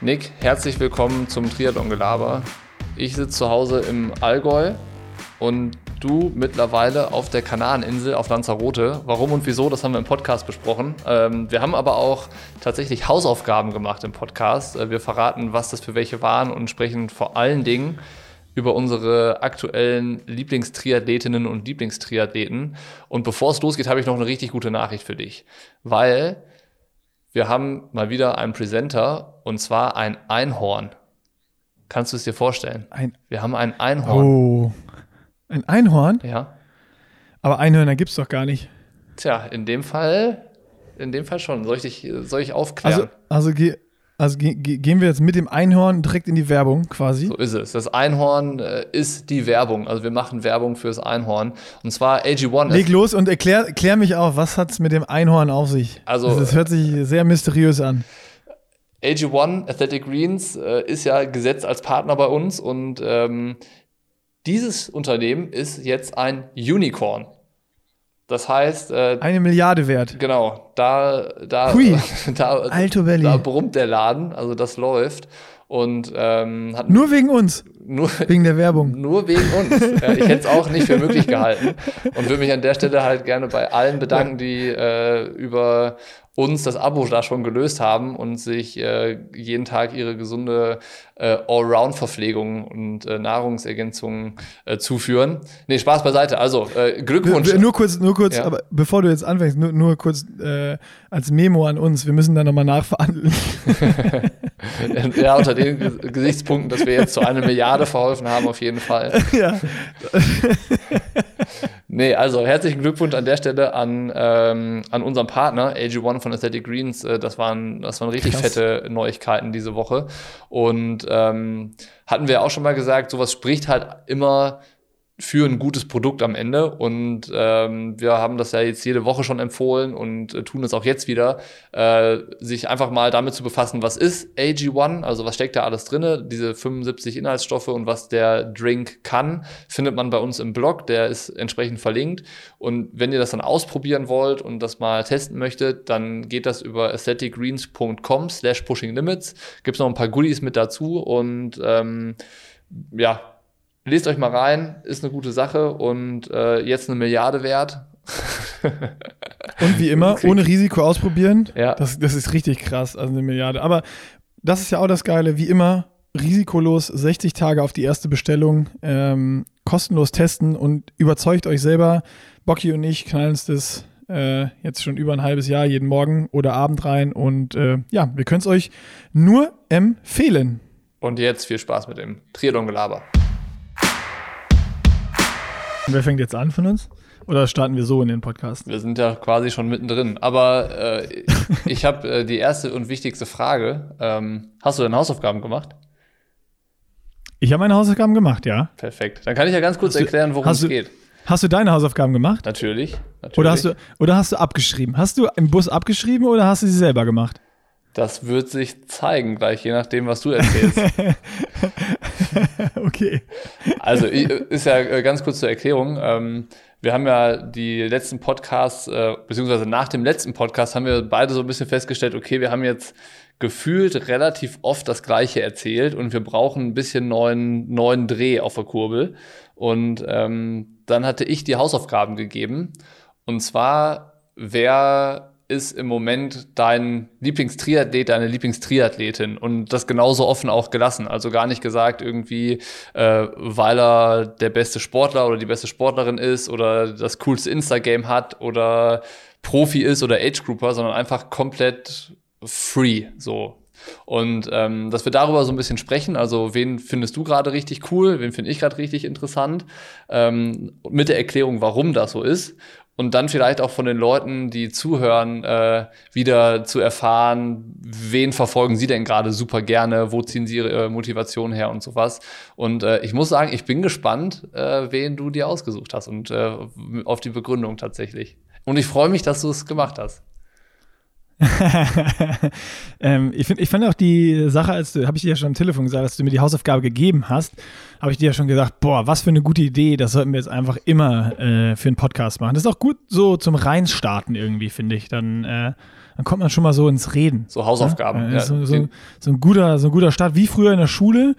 Nick, herzlich willkommen zum Triathlon-Gelaber. Ich sitze zu Hause im Allgäu und du mittlerweile auf der Kanareninsel auf Lanzarote. Warum und wieso, das haben wir im Podcast besprochen. Ähm, wir haben aber auch tatsächlich Hausaufgaben gemacht im Podcast. Äh, wir verraten, was das für welche waren und sprechen vor allen Dingen über unsere aktuellen Lieblingstriathletinnen und Lieblingstriathleten. Und bevor es losgeht, habe ich noch eine richtig gute Nachricht für dich, weil wir haben mal wieder einen Presenter und zwar ein Einhorn. Kannst du es dir vorstellen? Ein wir haben ein Einhorn. Oh. Ein Einhorn? Ja. Aber Einhörner gibt es doch gar nicht. Tja, in dem Fall, in dem Fall schon. Soll ich dich, soll ich aufklären? Also, also, also ge, ge, gehen wir jetzt mit dem Einhorn direkt in die Werbung quasi? So ist es. Das Einhorn äh, ist die Werbung. Also wir machen Werbung fürs Einhorn. Und zwar AG1. Leg los und erklär, erklär mich auf, was hat es mit dem Einhorn auf sich? Also, das hört sich sehr mysteriös an. AG1 Athletic Greens äh, ist ja gesetzt als Partner bei uns und ähm, dieses Unternehmen ist jetzt ein Unicorn. Das heißt, äh, eine Milliarde wert. Genau, da, da, Hui. da, Alto Belly. da brummt der Laden, also das läuft. Und ähm, hat nur wegen uns. Nur, wegen der Werbung. Nur wegen uns. ja, ich hätte es auch nicht für möglich gehalten und würde mich an der Stelle halt gerne bei allen bedanken, die äh, über uns das Abo da schon gelöst haben und sich äh, jeden Tag ihre gesunde äh, Allround-Verpflegung und äh, Nahrungsergänzungen äh, zuführen. Nee, Spaß beiseite. Also, äh, Glückwunsch. Nur kurz, nur kurz, ja. aber bevor du jetzt anfängst, nur, nur kurz äh, als Memo an uns, wir müssen da nochmal nachverhandeln. ja, unter den Gesichtspunkten, dass wir jetzt zu einer Milliarde verholfen haben, auf jeden Fall. Ja. nee, also herzlichen Glückwunsch an der Stelle an, ähm, an unseren Partner, AG1 von Aesthetic Greens. Äh, das, waren, das waren richtig Krass. fette Neuigkeiten diese Woche. Und ähm, hatten wir auch schon mal gesagt, sowas spricht halt immer für ein gutes Produkt am Ende. Und ähm, wir haben das ja jetzt jede Woche schon empfohlen und äh, tun es auch jetzt wieder, äh, sich einfach mal damit zu befassen, was ist AG1, also was steckt da alles drin, diese 75 Inhaltsstoffe und was der Drink kann, findet man bei uns im Blog, der ist entsprechend verlinkt. Und wenn ihr das dann ausprobieren wollt und das mal testen möchtet, dann geht das über aestheticgreens.com slash pushinglimits. Gibt es noch ein paar Goodies mit dazu und ähm, ja, Lest euch mal rein, ist eine gute Sache und äh, jetzt eine Milliarde wert. und wie immer, ohne Risiko ausprobieren. Ja. Das, das ist richtig krass, also eine Milliarde. Aber das ist ja auch das Geile, wie immer, risikolos 60 Tage auf die erste Bestellung, ähm, kostenlos testen und überzeugt euch selber. Bocky und ich knallen uns das äh, jetzt schon über ein halbes Jahr jeden Morgen oder Abend rein und äh, ja, wir können es euch nur empfehlen. Und jetzt viel Spaß mit dem Triathlon-Gelaber. Wer fängt jetzt an von uns? Oder starten wir so in den Podcast? Wir sind ja quasi schon mittendrin. Aber äh, ich habe äh, die erste und wichtigste Frage. Ähm, hast du deine Hausaufgaben gemacht? Ich habe meine Hausaufgaben gemacht, ja. Perfekt. Dann kann ich ja ganz kurz du, erklären, worum es geht. Hast du deine Hausaufgaben gemacht? Natürlich, natürlich. Oder, hast du, oder hast du abgeschrieben? Hast du im Bus abgeschrieben oder hast du sie selber gemacht? Das wird sich zeigen, gleich je nachdem, was du erzählst. okay. Also ist ja äh, ganz kurz zur Erklärung. Ähm, wir haben ja die letzten Podcasts, äh, beziehungsweise nach dem letzten Podcast haben wir beide so ein bisschen festgestellt, okay, wir haben jetzt gefühlt relativ oft das Gleiche erzählt und wir brauchen ein bisschen neuen, neuen Dreh auf der Kurbel. Und ähm, dann hatte ich die Hausaufgaben gegeben. Und zwar, wer ist im Moment dein Lieblingstriathlet, deine Lieblingstriathletin und das genauso offen auch gelassen. Also gar nicht gesagt irgendwie, äh, weil er der beste Sportler oder die beste Sportlerin ist oder das coolste Instagame hat oder Profi ist oder Age Grouper, sondern einfach komplett free so. Und ähm, dass wir darüber so ein bisschen sprechen, also wen findest du gerade richtig cool, wen finde ich gerade richtig interessant, ähm, mit der Erklärung, warum das so ist und dann vielleicht auch von den Leuten, die zuhören, äh, wieder zu erfahren, wen verfolgen sie denn gerade super gerne, wo ziehen sie ihre äh, Motivation her und sowas. Und äh, ich muss sagen, ich bin gespannt, äh, wen du dir ausgesucht hast und äh, auf die Begründung tatsächlich. Und ich freue mich, dass du es gemacht hast. ähm, ich finde ich find auch die Sache, als du, habe ich dir ja schon am Telefon gesagt, als du mir die Hausaufgabe gegeben hast, habe ich dir ja schon gesagt, boah, was für eine gute Idee, das sollten wir jetzt einfach immer äh, für einen Podcast machen. Das ist auch gut so zum Reinstarten irgendwie, finde ich. Dann, äh, dann kommt man schon mal so ins Reden. So Hausaufgaben. Ja? Äh, so, so, so, ein guter, so ein guter Start, wie früher in der Schule.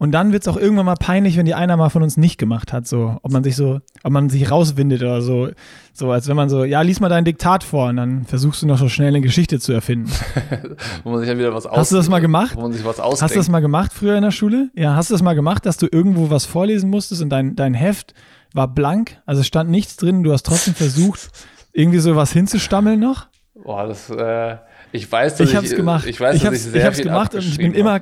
Und dann wird es auch irgendwann mal peinlich, wenn die einer mal von uns nicht gemacht hat. So, ob man sich so, ob man sich rauswindet oder so. So, als wenn man so, ja, lies mal dein Diktat vor und dann versuchst du noch so schnell eine Geschichte zu erfinden. wo man sich dann wieder was Hast du das mal gemacht? Wo man sich was ausdenkt. Hast du das mal gemacht früher in der Schule? Ja, hast du das mal gemacht, dass du irgendwo was vorlesen musstest und dein, dein Heft war blank? Also es stand nichts drin, du hast trotzdem versucht, irgendwie so was hinzustammeln noch? Boah, das, äh, ich weiß, dass ich, hab's gemacht. Ich weiß, ich dass ich sehr ich hab's viel gemacht und ich bin immer,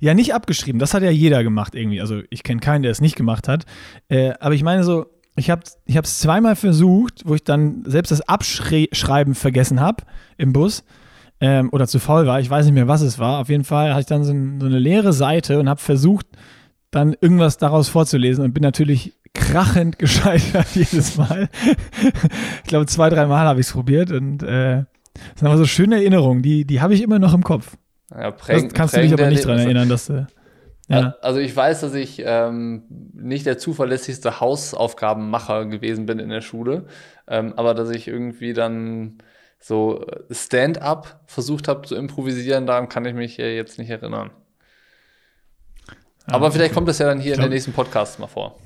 ja, nicht abgeschrieben. Das hat ja jeder gemacht irgendwie. Also ich kenne keinen, der es nicht gemacht hat. Äh, aber ich meine so, ich habe ich es zweimal versucht, wo ich dann selbst das Abschreiben vergessen habe im Bus ähm, oder zu faul war. Ich weiß nicht mehr, was es war. Auf jeden Fall hatte ich dann so, ein, so eine leere Seite und habe versucht, dann irgendwas daraus vorzulesen und bin natürlich krachend gescheitert jedes Mal. ich glaube, zwei, drei Mal habe ich es probiert und äh, das sind aber so schöne Erinnerungen, die, die habe ich immer noch im Kopf. Ja, prägen, das kannst du dich aber nicht daran erinnern, dass du. Ja. Also ich weiß, dass ich ähm, nicht der zuverlässigste Hausaufgabenmacher gewesen bin in der Schule, ähm, aber dass ich irgendwie dann so Stand-up versucht habe zu improvisieren, daran kann ich mich äh, jetzt nicht erinnern. aber vielleicht kommt das ja dann hier glaub, in den nächsten Podcast mal vor.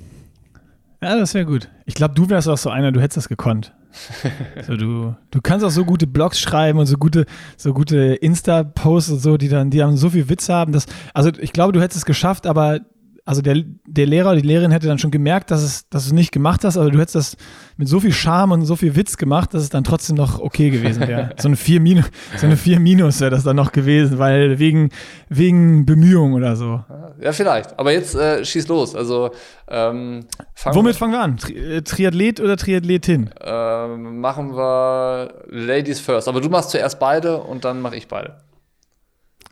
Ja, das wäre gut. Ich glaube, du wärst auch so einer, du hättest das gekonnt. so, du, du kannst auch so gute Blogs schreiben und so gute, so gute Insta-Posts und so, die dann, die haben so viel Witz haben. Dass, also ich glaube, du hättest es geschafft, aber also der, der Lehrer oder die Lehrerin hätte dann schon gemerkt, dass, es, dass du es nicht gemacht hast, aber du hättest das mit so viel Charme und so viel Witz gemacht, dass es dann trotzdem noch okay gewesen wäre. so eine 4 Minus, so eine 4 Minus wäre das dann noch gewesen, weil wegen, wegen Bemühung oder so. Ja, vielleicht. Aber jetzt äh, schieß los. Also ähm, fang Womit fangen wir an? Tri äh, Triathlet oder Triathletin? Ähm, machen wir Ladies first. Aber du machst zuerst beide und dann mache ich beide.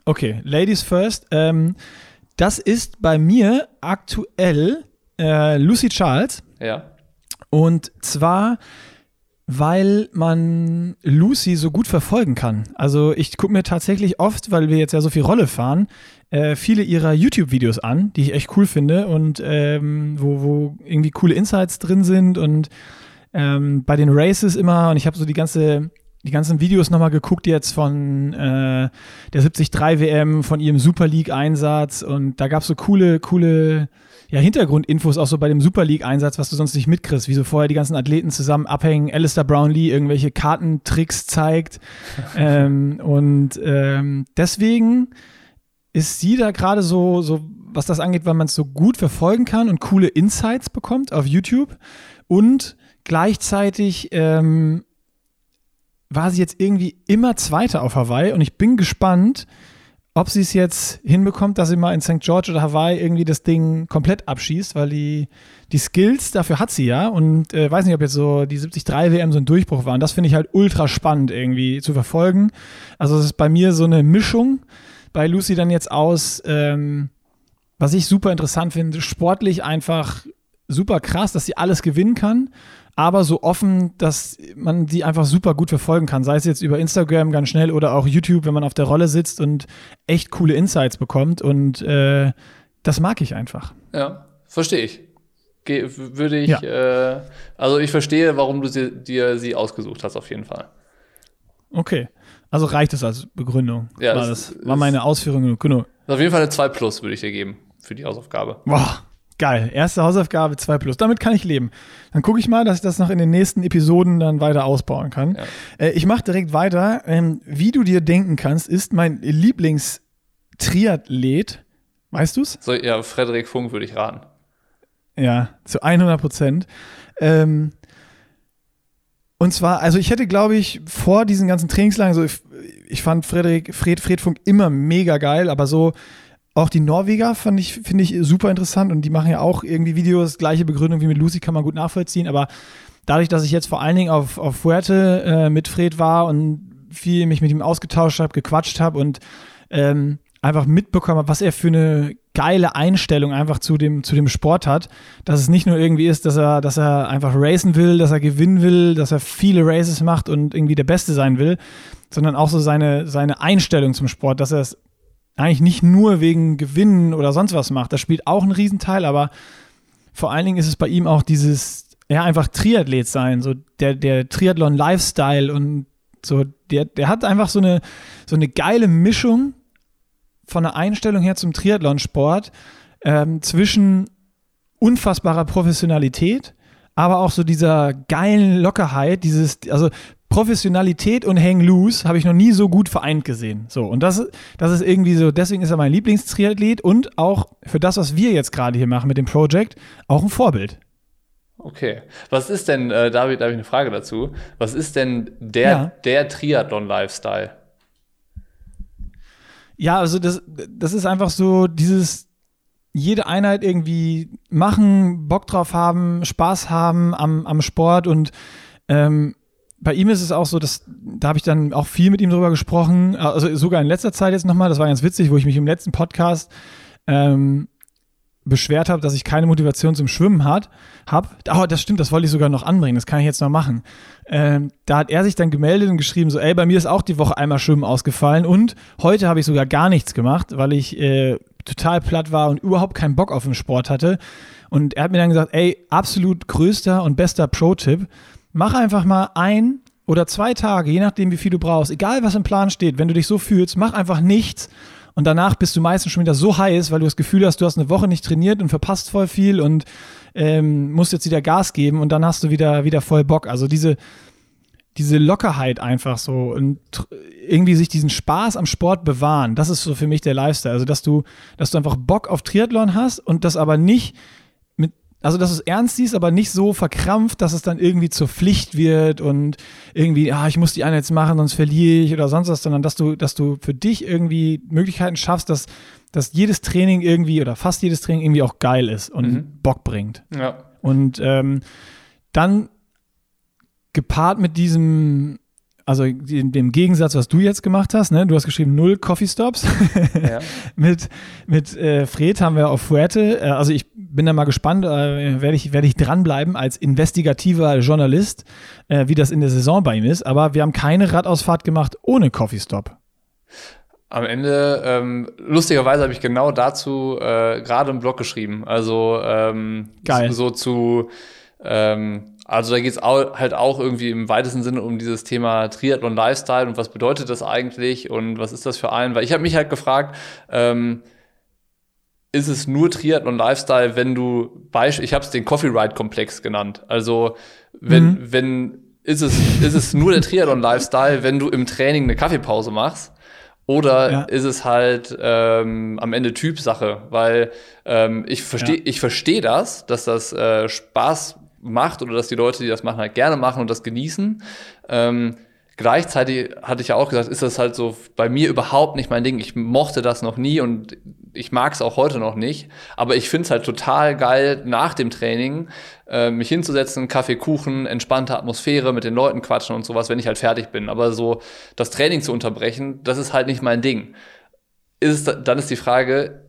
Okay, Ladies first. Ähm, das ist bei mir aktuell äh, Lucy Charles. Ja. Und zwar, weil man Lucy so gut verfolgen kann. Also ich gucke mir tatsächlich oft, weil wir jetzt ja so viel Rolle fahren, äh, viele ihrer YouTube-Videos an, die ich echt cool finde und ähm, wo, wo irgendwie coole Insights drin sind und ähm, bei den Races immer und ich habe so die ganze die ganzen Videos nochmal geguckt jetzt von äh, der 73 WM, von ihrem Super League-Einsatz und da gab es so coole, coole ja, Hintergrundinfos auch so bei dem Super League-Einsatz, was du sonst nicht mitkriegst, wie so vorher die ganzen Athleten zusammen abhängen, Alistair Brownlee irgendwelche Kartentricks zeigt. ähm, und ähm, deswegen ist sie da gerade so, so, was das angeht, weil man es so gut verfolgen kann und coole Insights bekommt auf YouTube und gleichzeitig ähm, war sie jetzt irgendwie immer Zweite auf Hawaii und ich bin gespannt, ob sie es jetzt hinbekommt, dass sie mal in St. George oder Hawaii irgendwie das Ding komplett abschießt, weil die, die Skills dafür hat sie ja und äh, weiß nicht, ob jetzt so die 73 WM so ein Durchbruch war. Und das finde ich halt ultra spannend irgendwie zu verfolgen. Also es ist bei mir so eine Mischung bei Lucy dann jetzt aus, ähm, was ich super interessant finde, sportlich einfach super krass, dass sie alles gewinnen kann aber so offen, dass man die einfach super gut verfolgen kann. Sei es jetzt über Instagram ganz schnell oder auch YouTube, wenn man auf der Rolle sitzt und echt coole Insights bekommt. Und äh, das mag ich einfach. Ja, verstehe ich. Ge würde ich, ja. äh, also ich verstehe, warum du sie, dir sie ausgesucht hast, auf jeden Fall. Okay. Also reicht es als Begründung. Ja, war, das, war meine Ausführung genug. Auf jeden Fall eine 2 Plus würde ich dir geben für die Hausaufgabe. Boah, Geil. Erste Hausaufgabe 2 plus. Damit kann ich leben. Dann gucke ich mal, dass ich das noch in den nächsten Episoden dann weiter ausbauen kann. Ja. Äh, ich mache direkt weiter. Ähm, wie du dir denken kannst, ist mein Lieblingstriathlet. Weißt du's? So, ja, Frederik Funk würde ich raten. Ja, zu 100 Prozent. Ähm, und zwar, also ich hätte, glaube ich, vor diesen ganzen Trainingslagen, so ich, ich fand Frederik, Fred, Fred Funk immer mega geil, aber so auch die Norweger fand ich, finde ich super interessant und die machen ja auch irgendwie Videos, gleiche Begründung wie mit Lucy, kann man gut nachvollziehen, aber dadurch, dass ich jetzt vor allen Dingen auf, auf Fuerte äh, mit Fred war und viel mich mit ihm ausgetauscht habe, gequatscht habe und ähm, einfach mitbekommen habe, was er für eine geile Einstellung einfach zu dem, zu dem Sport hat, dass es nicht nur irgendwie ist, dass er, dass er einfach racen will, dass er gewinnen will, dass er viele Races macht und irgendwie der Beste sein will, sondern auch so seine, seine Einstellung zum Sport, dass er es eigentlich nicht nur wegen Gewinnen oder sonst was macht. Das spielt auch einen Riesenteil, aber vor allen Dingen ist es bei ihm auch dieses, ja, einfach Triathlet sein, so der, der Triathlon-Lifestyle und so, der, der hat einfach so eine, so eine geile Mischung von der Einstellung her zum Triathlonsport ähm, zwischen unfassbarer Professionalität, aber auch so dieser geilen Lockerheit, dieses, also Professionalität und Hang Loose habe ich noch nie so gut vereint gesehen. So, und das, das ist irgendwie so, deswegen ist er mein Lieblingstriathlet und auch für das, was wir jetzt gerade hier machen mit dem Project, auch ein Vorbild. Okay. Was ist denn, äh, David, da habe ich eine Frage dazu. Was ist denn der, ja. der Triathlon-Lifestyle? Ja, also das, das ist einfach so dieses, jede Einheit irgendwie machen, Bock drauf haben, Spaß haben am, am Sport und ähm, bei ihm ist es auch so, dass da habe ich dann auch viel mit ihm drüber gesprochen, also sogar in letzter Zeit jetzt nochmal, das war ganz witzig, wo ich mich im letzten Podcast ähm, beschwert habe, dass ich keine Motivation zum Schwimmen hat, hab. Oh, das stimmt, das wollte ich sogar noch anbringen, das kann ich jetzt noch machen. Ähm, da hat er sich dann gemeldet und geschrieben, so, ey, bei mir ist auch die Woche einmal Schwimmen ausgefallen und heute habe ich sogar gar nichts gemacht, weil ich äh, total platt war und überhaupt keinen Bock auf den Sport hatte. Und er hat mir dann gesagt, ey, absolut größter und bester Pro-Tipp, mach einfach mal ein oder zwei Tage, je nachdem, wie viel du brauchst, egal was im Plan steht, wenn du dich so fühlst, mach einfach nichts und danach bist du meistens schon wieder so heiß, weil du das Gefühl hast, du hast eine Woche nicht trainiert und verpasst voll viel und ähm, musst jetzt wieder Gas geben und dann hast du wieder, wieder voll Bock. Also diese, diese Lockerheit einfach so und irgendwie sich diesen Spaß am Sport bewahren, das ist so für mich der Lifestyle. Also, dass du, dass du einfach Bock auf Triathlon hast und das aber nicht also, dass du es ernst siehst, aber nicht so verkrampft, dass es dann irgendwie zur Pflicht wird und irgendwie, ah, ich muss die eine jetzt machen, sonst verliere ich oder sonst was, sondern dass du, dass du für dich irgendwie Möglichkeiten schaffst, dass, dass jedes Training irgendwie oder fast jedes Training irgendwie auch geil ist und mhm. Bock bringt. Ja. Und ähm, dann gepaart mit diesem also dem Gegensatz, was du jetzt gemacht hast, ne? du hast geschrieben null Coffee Stops. Ja. mit mit äh, Fred haben wir auf Fuerte, äh, also ich bin da mal gespannt, äh, werde ich, werd ich dranbleiben als investigativer Journalist, äh, wie das in der Saison bei ihm ist, aber wir haben keine Radausfahrt gemacht ohne Coffee Stop. Am Ende, ähm, lustigerweise habe ich genau dazu äh, gerade einen Blog geschrieben. Also ähm, Geil. so, so zu ähm, also da geht es halt auch irgendwie im weitesten Sinne um dieses Thema Triathlon Lifestyle und was bedeutet das eigentlich und was ist das für einen? Weil ich habe mich halt gefragt, ähm, ist es nur Triathlon Lifestyle, wenn du Beispiel, ich habe es den Coffee Ride Komplex genannt. Also wenn mhm. wenn ist es ist es nur der Triathlon Lifestyle, wenn du im Training eine Kaffeepause machst? Oder ja. ist es halt ähm, am Ende Typsache? Weil ähm, ich verstehe ja. ich verstehe das, dass das äh, Spaß macht oder dass die Leute, die das machen, halt gerne machen und das genießen. Ähm, gleichzeitig hatte ich ja auch gesagt, ist das halt so bei mir überhaupt nicht mein Ding. Ich mochte das noch nie und ich mag es auch heute noch nicht. Aber ich finde es halt total geil, nach dem Training äh, mich hinzusetzen, Kaffee, Kuchen, entspannte Atmosphäre, mit den Leuten quatschen und sowas, wenn ich halt fertig bin. Aber so das Training zu unterbrechen, das ist halt nicht mein Ding. Ist dann ist die Frage,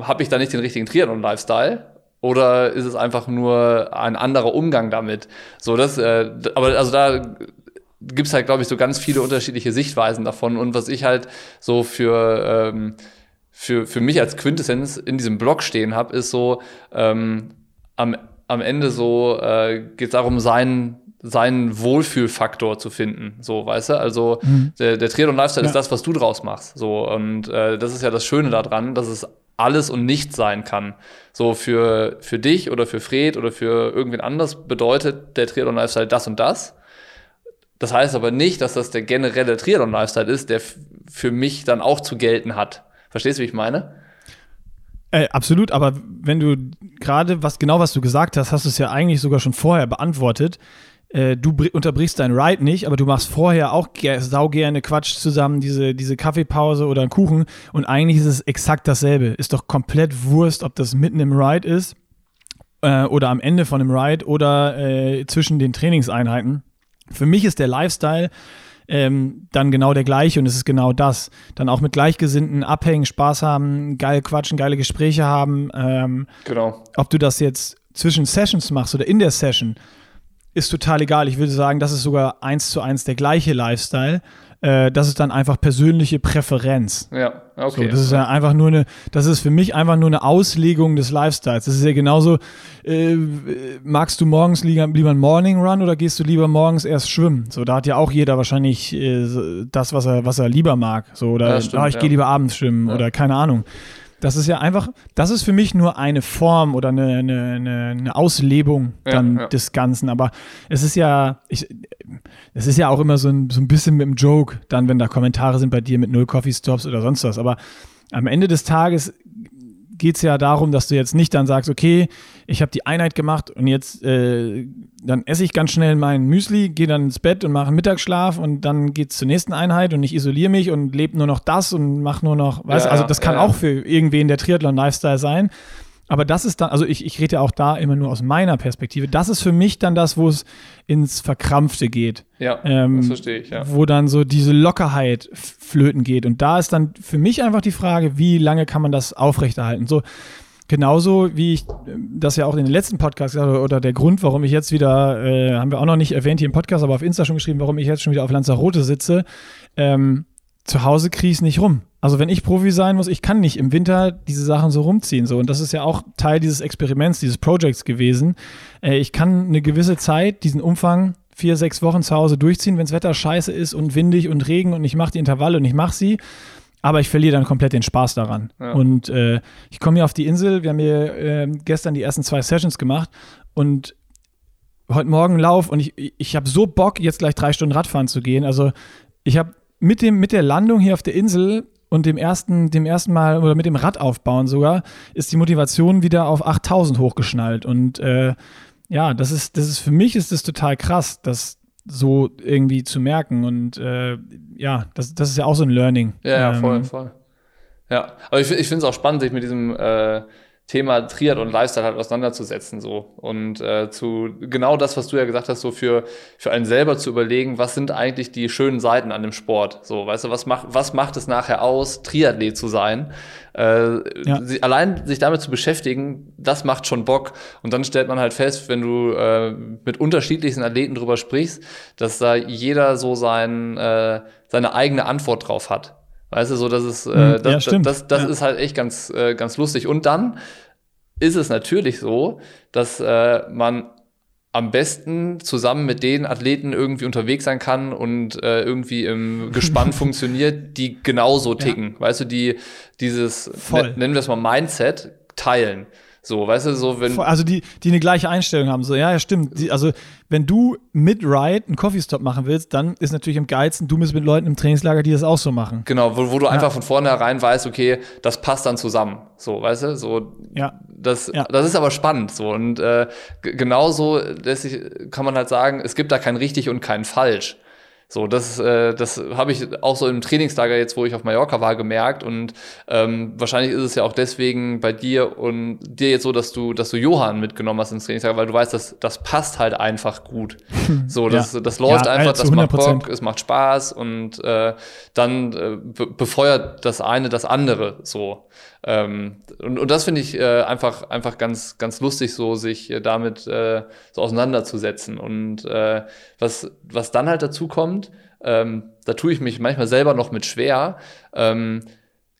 habe ich da nicht den richtigen Triathlon-Lifestyle? Oder ist es einfach nur ein anderer Umgang damit? So, das, äh, aber also da gibt's halt, glaube ich, so ganz viele unterschiedliche Sichtweisen davon. Und was ich halt so für, ähm, für, für mich als Quintessenz in diesem Blog stehen habe, ist so, ähm, am, am Ende so äh, geht es darum, seinen seinen Wohlfühlfaktor zu finden, so, weißt du? Also mhm. der, der Triathlon Lifestyle ja. ist das, was du draus machst, so und äh, das ist ja das Schöne daran, dass es alles und nichts sein kann. So für, für dich oder für Fred oder für irgendwen anders bedeutet der Triathlon Lifestyle das und das. Das heißt aber nicht, dass das der generelle Triathlon Lifestyle ist, der für mich dann auch zu gelten hat. Verstehst du, wie ich meine? Äh, absolut, aber wenn du gerade was genau was du gesagt hast, hast du es ja eigentlich sogar schon vorher beantwortet du unterbrichst dein Ride nicht, aber du machst vorher auch sau gerne Quatsch zusammen, diese, diese Kaffeepause oder einen Kuchen und eigentlich ist es exakt dasselbe. Ist doch komplett Wurst, ob das mitten im Ride ist äh, oder am Ende von dem Ride oder äh, zwischen den Trainingseinheiten. Für mich ist der Lifestyle ähm, dann genau der gleiche und es ist genau das. Dann auch mit Gleichgesinnten abhängen, Spaß haben, geil quatschen, geile Gespräche haben. Ähm, genau. Ob du das jetzt zwischen Sessions machst oder in der Session, ist total egal. Ich würde sagen, das ist sogar eins zu eins der gleiche Lifestyle. Äh, das ist dann einfach persönliche Präferenz. Ja, okay. So, das ist ja einfach nur eine, das ist für mich einfach nur eine Auslegung des Lifestyles. Das ist ja genauso, äh, magst du morgens lieber, lieber einen Morning Run oder gehst du lieber morgens erst schwimmen? So, da hat ja auch jeder wahrscheinlich äh, das, was er, was er lieber mag. So, oder Ja, stimmt, ah, ich ja. gehe lieber abends schwimmen Ja. oder keine Ahnung. Das ist ja einfach, das ist für mich nur eine Form oder eine, eine, eine, Auslebung Ja, dann ja. des Ganzen. Aber es ist ja, ich, es ist ja auch immer so ein, so ein bisschen mit dem Joke, dann, wenn da Kommentare sind bei dir mit null Coffee Stops oder sonst was. Aber am Ende des Tages geht es ja darum, dass du jetzt nicht dann sagst, okay, ich habe die Einheit gemacht und jetzt äh, dann esse ich ganz schnell mein Müsli, gehe dann ins Bett und mache einen Mittagsschlaf und dann geht es zur nächsten Einheit und ich isoliere mich und lebe nur noch das und mache nur noch, weißt Ja, also das kann ja, ja. auch für irgendwen der Triathlon-Lifestyle sein. Aber das ist dann, also ich, ich rede ja auch da immer nur aus meiner Perspektive. Das ist für mich dann das, wo es ins Verkrampfte geht. Ja, Ähm, das verstehe ich, ja. Wo dann so diese Lockerheit flöten geht. Und da ist dann für mich einfach die Frage, wie lange kann man das aufrechterhalten? So, genauso wie ich ähm, das ja auch in den letzten Podcasts gesagt habe, oder der Grund, warum ich jetzt wieder, äh, haben wir auch noch nicht erwähnt hier im Podcast, aber auf Insta schon geschrieben, warum ich jetzt schon wieder auf Lanzarote sitze. Ähm, zu Hause kriege ich nicht rum. Also wenn ich Profi sein muss, ich kann nicht im Winter diese Sachen so rumziehen. So. Und das ist ja auch Teil dieses Experiments, dieses Projects gewesen. Äh, ich kann eine gewisse Zeit, diesen Umfang, vier, sechs Wochen zu Hause durchziehen, wenn das Wetter scheiße ist und windig und Regen und ich mache die Intervalle und ich mache sie. Aber ich verliere dann komplett den Spaß daran. Ja. Und äh, ich komme hier auf die Insel. Wir haben hier äh, gestern die ersten zwei Sessions gemacht und heute Morgen Lauf und ich, ich habe so Bock, jetzt gleich drei Stunden Radfahren zu gehen. Also ich habe mit, dem, mit der Landung hier auf der Insel und dem ersten, dem ersten Mal oder mit dem Rad aufbauen sogar, ist die Motivation wieder auf 8000 hochgeschnallt. Und äh, ja, das ist, das ist für mich ist das total krass, das so irgendwie zu merken. Und äh, ja, das, das ist ja auch so ein Learning. Ja, ja, Ähm, voll, voll. Ja, aber ich, ich finde es auch spannend, sich mit diesem äh, Thema Triad und Lifestyle halt auseinanderzusetzen so und äh, zu genau das, was du ja gesagt hast, so für für einen selber zu überlegen, was sind eigentlich die schönen Seiten an dem Sport, so, weißt du, was macht was macht es nachher aus, Triathlet zu sein? Äh, Ja. sie, allein sich damit zu beschäftigen, das macht schon Bock und dann stellt man halt fest, wenn du äh, mit unterschiedlichsten Athleten drüber sprichst, dass da jeder so sein äh, seine eigene Antwort drauf hat. Weißt du, so dass es, Mhm, äh, ja, das, das, das Ja. ist halt echt ganz, äh, ganz lustig. Und dann ist es natürlich so, dass äh, man am besten zusammen mit den Athleten irgendwie unterwegs sein kann und äh, irgendwie im Gespann funktioniert, die genauso ticken. Weißt du, die dieses, Voll. ne- nennen wir es mal Mindset, teilen. So, weißt du, so wenn. Also die, die eine gleiche Einstellung haben. So, ja, ja, stimmt. Die, also, wenn du mit Ride einen Coffee-Stop machen willst, dann ist natürlich am geilsten, du bist mit Leuten im Trainingslager, die das auch so machen. Genau, wo, wo du einfach von vornherein weißt, okay, das passt dann zusammen. So, weißt du, so Ja. Das, Ja. das ist aber spannend so. Und äh, genauso lässt sich, kann man halt sagen, es gibt da kein richtig und kein falsch. So, das, äh, das habe ich auch so im Trainingslager jetzt, wo ich auf Mallorca war, gemerkt. Und ähm, wahrscheinlich ist es ja auch deswegen bei dir und dir jetzt so, dass du, dass du Johann mitgenommen hast ins Trainingslager, weil du weißt, dass das passt halt einfach gut. So, das, Ja. das läuft Ja, einfach, das macht 100%. Bock, es macht Spaß und äh, dann äh, be befeuert das eine das andere so. Ähm, und, und das finde ich äh, einfach, einfach ganz, ganz lustig, so sich äh, damit äh, so auseinanderzusetzen. Und äh, was, was dann halt dazu kommt, ähm, da tue ich mich manchmal selber noch mit schwer, ähm,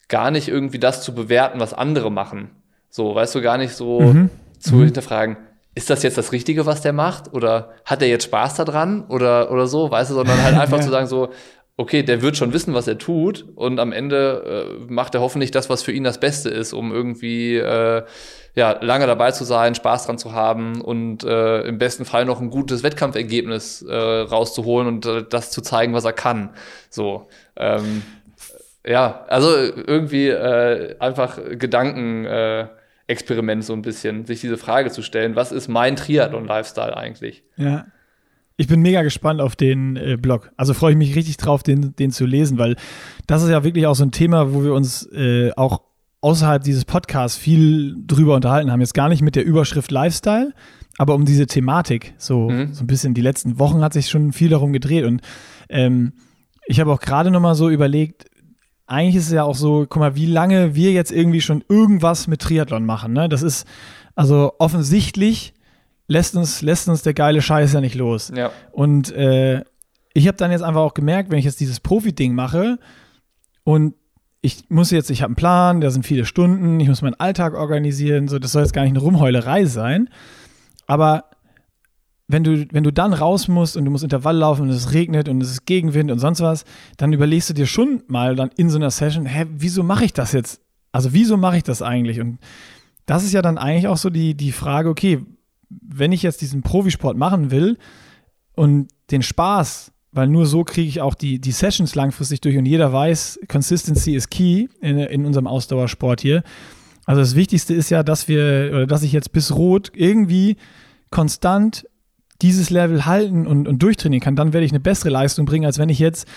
gar nicht irgendwie das zu bewerten, was andere machen. So, weißt du, gar nicht so Mhm. zu hinterfragen, ist das jetzt das Richtige, was der macht? Oder hat er jetzt Spaß daran? Oder, oder so, weißt du, sondern halt einfach Ja. zu sagen, so, okay, der wird schon wissen, was er tut und am Ende äh, macht er hoffentlich das, was für ihn das Beste ist, um irgendwie äh, ja, lange dabei zu sein, Spaß dran zu haben und äh, im besten Fall noch ein gutes Wettkampfergebnis äh, rauszuholen und äh, das zu zeigen, was er kann. So. Ähm, ja, also irgendwie äh, einfach Gedanken. Äh, Experiment so ein bisschen, sich diese Frage zu stellen, was ist mein Triathlon-Lifestyle eigentlich? Ja. Ich bin mega gespannt auf den äh, Blog. Also freue ich mich richtig drauf, den, den zu lesen, weil das ist ja wirklich auch so ein Thema, wo wir uns äh, auch außerhalb dieses Podcasts viel drüber unterhalten haben. Jetzt gar nicht mit der Überschrift Lifestyle, aber um diese Thematik. So, Mhm. so ein bisschen die letzten Wochen hat sich schon viel darum gedreht. Und ähm, ich habe auch gerade noch mal so überlegt, eigentlich ist es ja auch so, guck mal, wie lange wir jetzt irgendwie schon irgendwas mit Triathlon machen. Ne? Das ist, also offensichtlich lässt uns, lässt uns der geile Scheiß ja nicht los. Ja. Und äh, ich habe dann jetzt einfach auch gemerkt, wenn ich jetzt dieses Profi-Ding mache und ich muss jetzt, ich habe einen Plan, da sind viele Stunden, ich muss meinen Alltag organisieren, so, das soll jetzt gar nicht eine Rumheulerei sein. Aber wenn du, wenn du dann raus musst und du musst Intervall laufen und es regnet und es ist Gegenwind und sonst was, dann überlegst du dir schon mal dann in so einer Session, hä, wieso mache ich das jetzt? Also wieso mache ich das eigentlich? Und das ist ja dann eigentlich auch so die, die Frage, okay, wenn ich jetzt diesen Profisport machen will und den Spaß, weil nur so kriege ich auch die, die Sessions langfristig durch und jeder weiß, Consistency is key in, in unserem Ausdauersport hier. Also das Wichtigste ist ja, dass wir, oder dass ich jetzt bis Rot irgendwie konstant dieses Level halten und, und durchtrainieren kann, dann werde ich eine bessere Leistung bringen, als wenn ich jetzt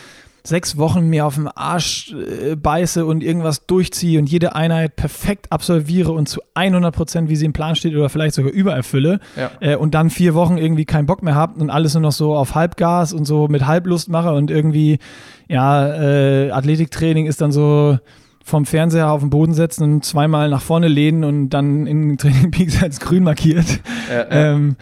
sechs Wochen mir auf den Arsch äh, beiße und irgendwas durchziehe und jede Einheit perfekt absolviere und zu 100 Prozent, wie sie im Plan steht oder vielleicht sogar übererfülle Ja. äh, und dann vier Wochen irgendwie keinen Bock mehr habe und alles nur noch so auf Halbgas und so mit Halblust mache und irgendwie, ja, äh, Athletiktraining ist dann so vom Fernseher auf den Boden setzen und zweimal nach vorne lehnen und dann in Training Peaks als grün markiert. Ja. Ähm,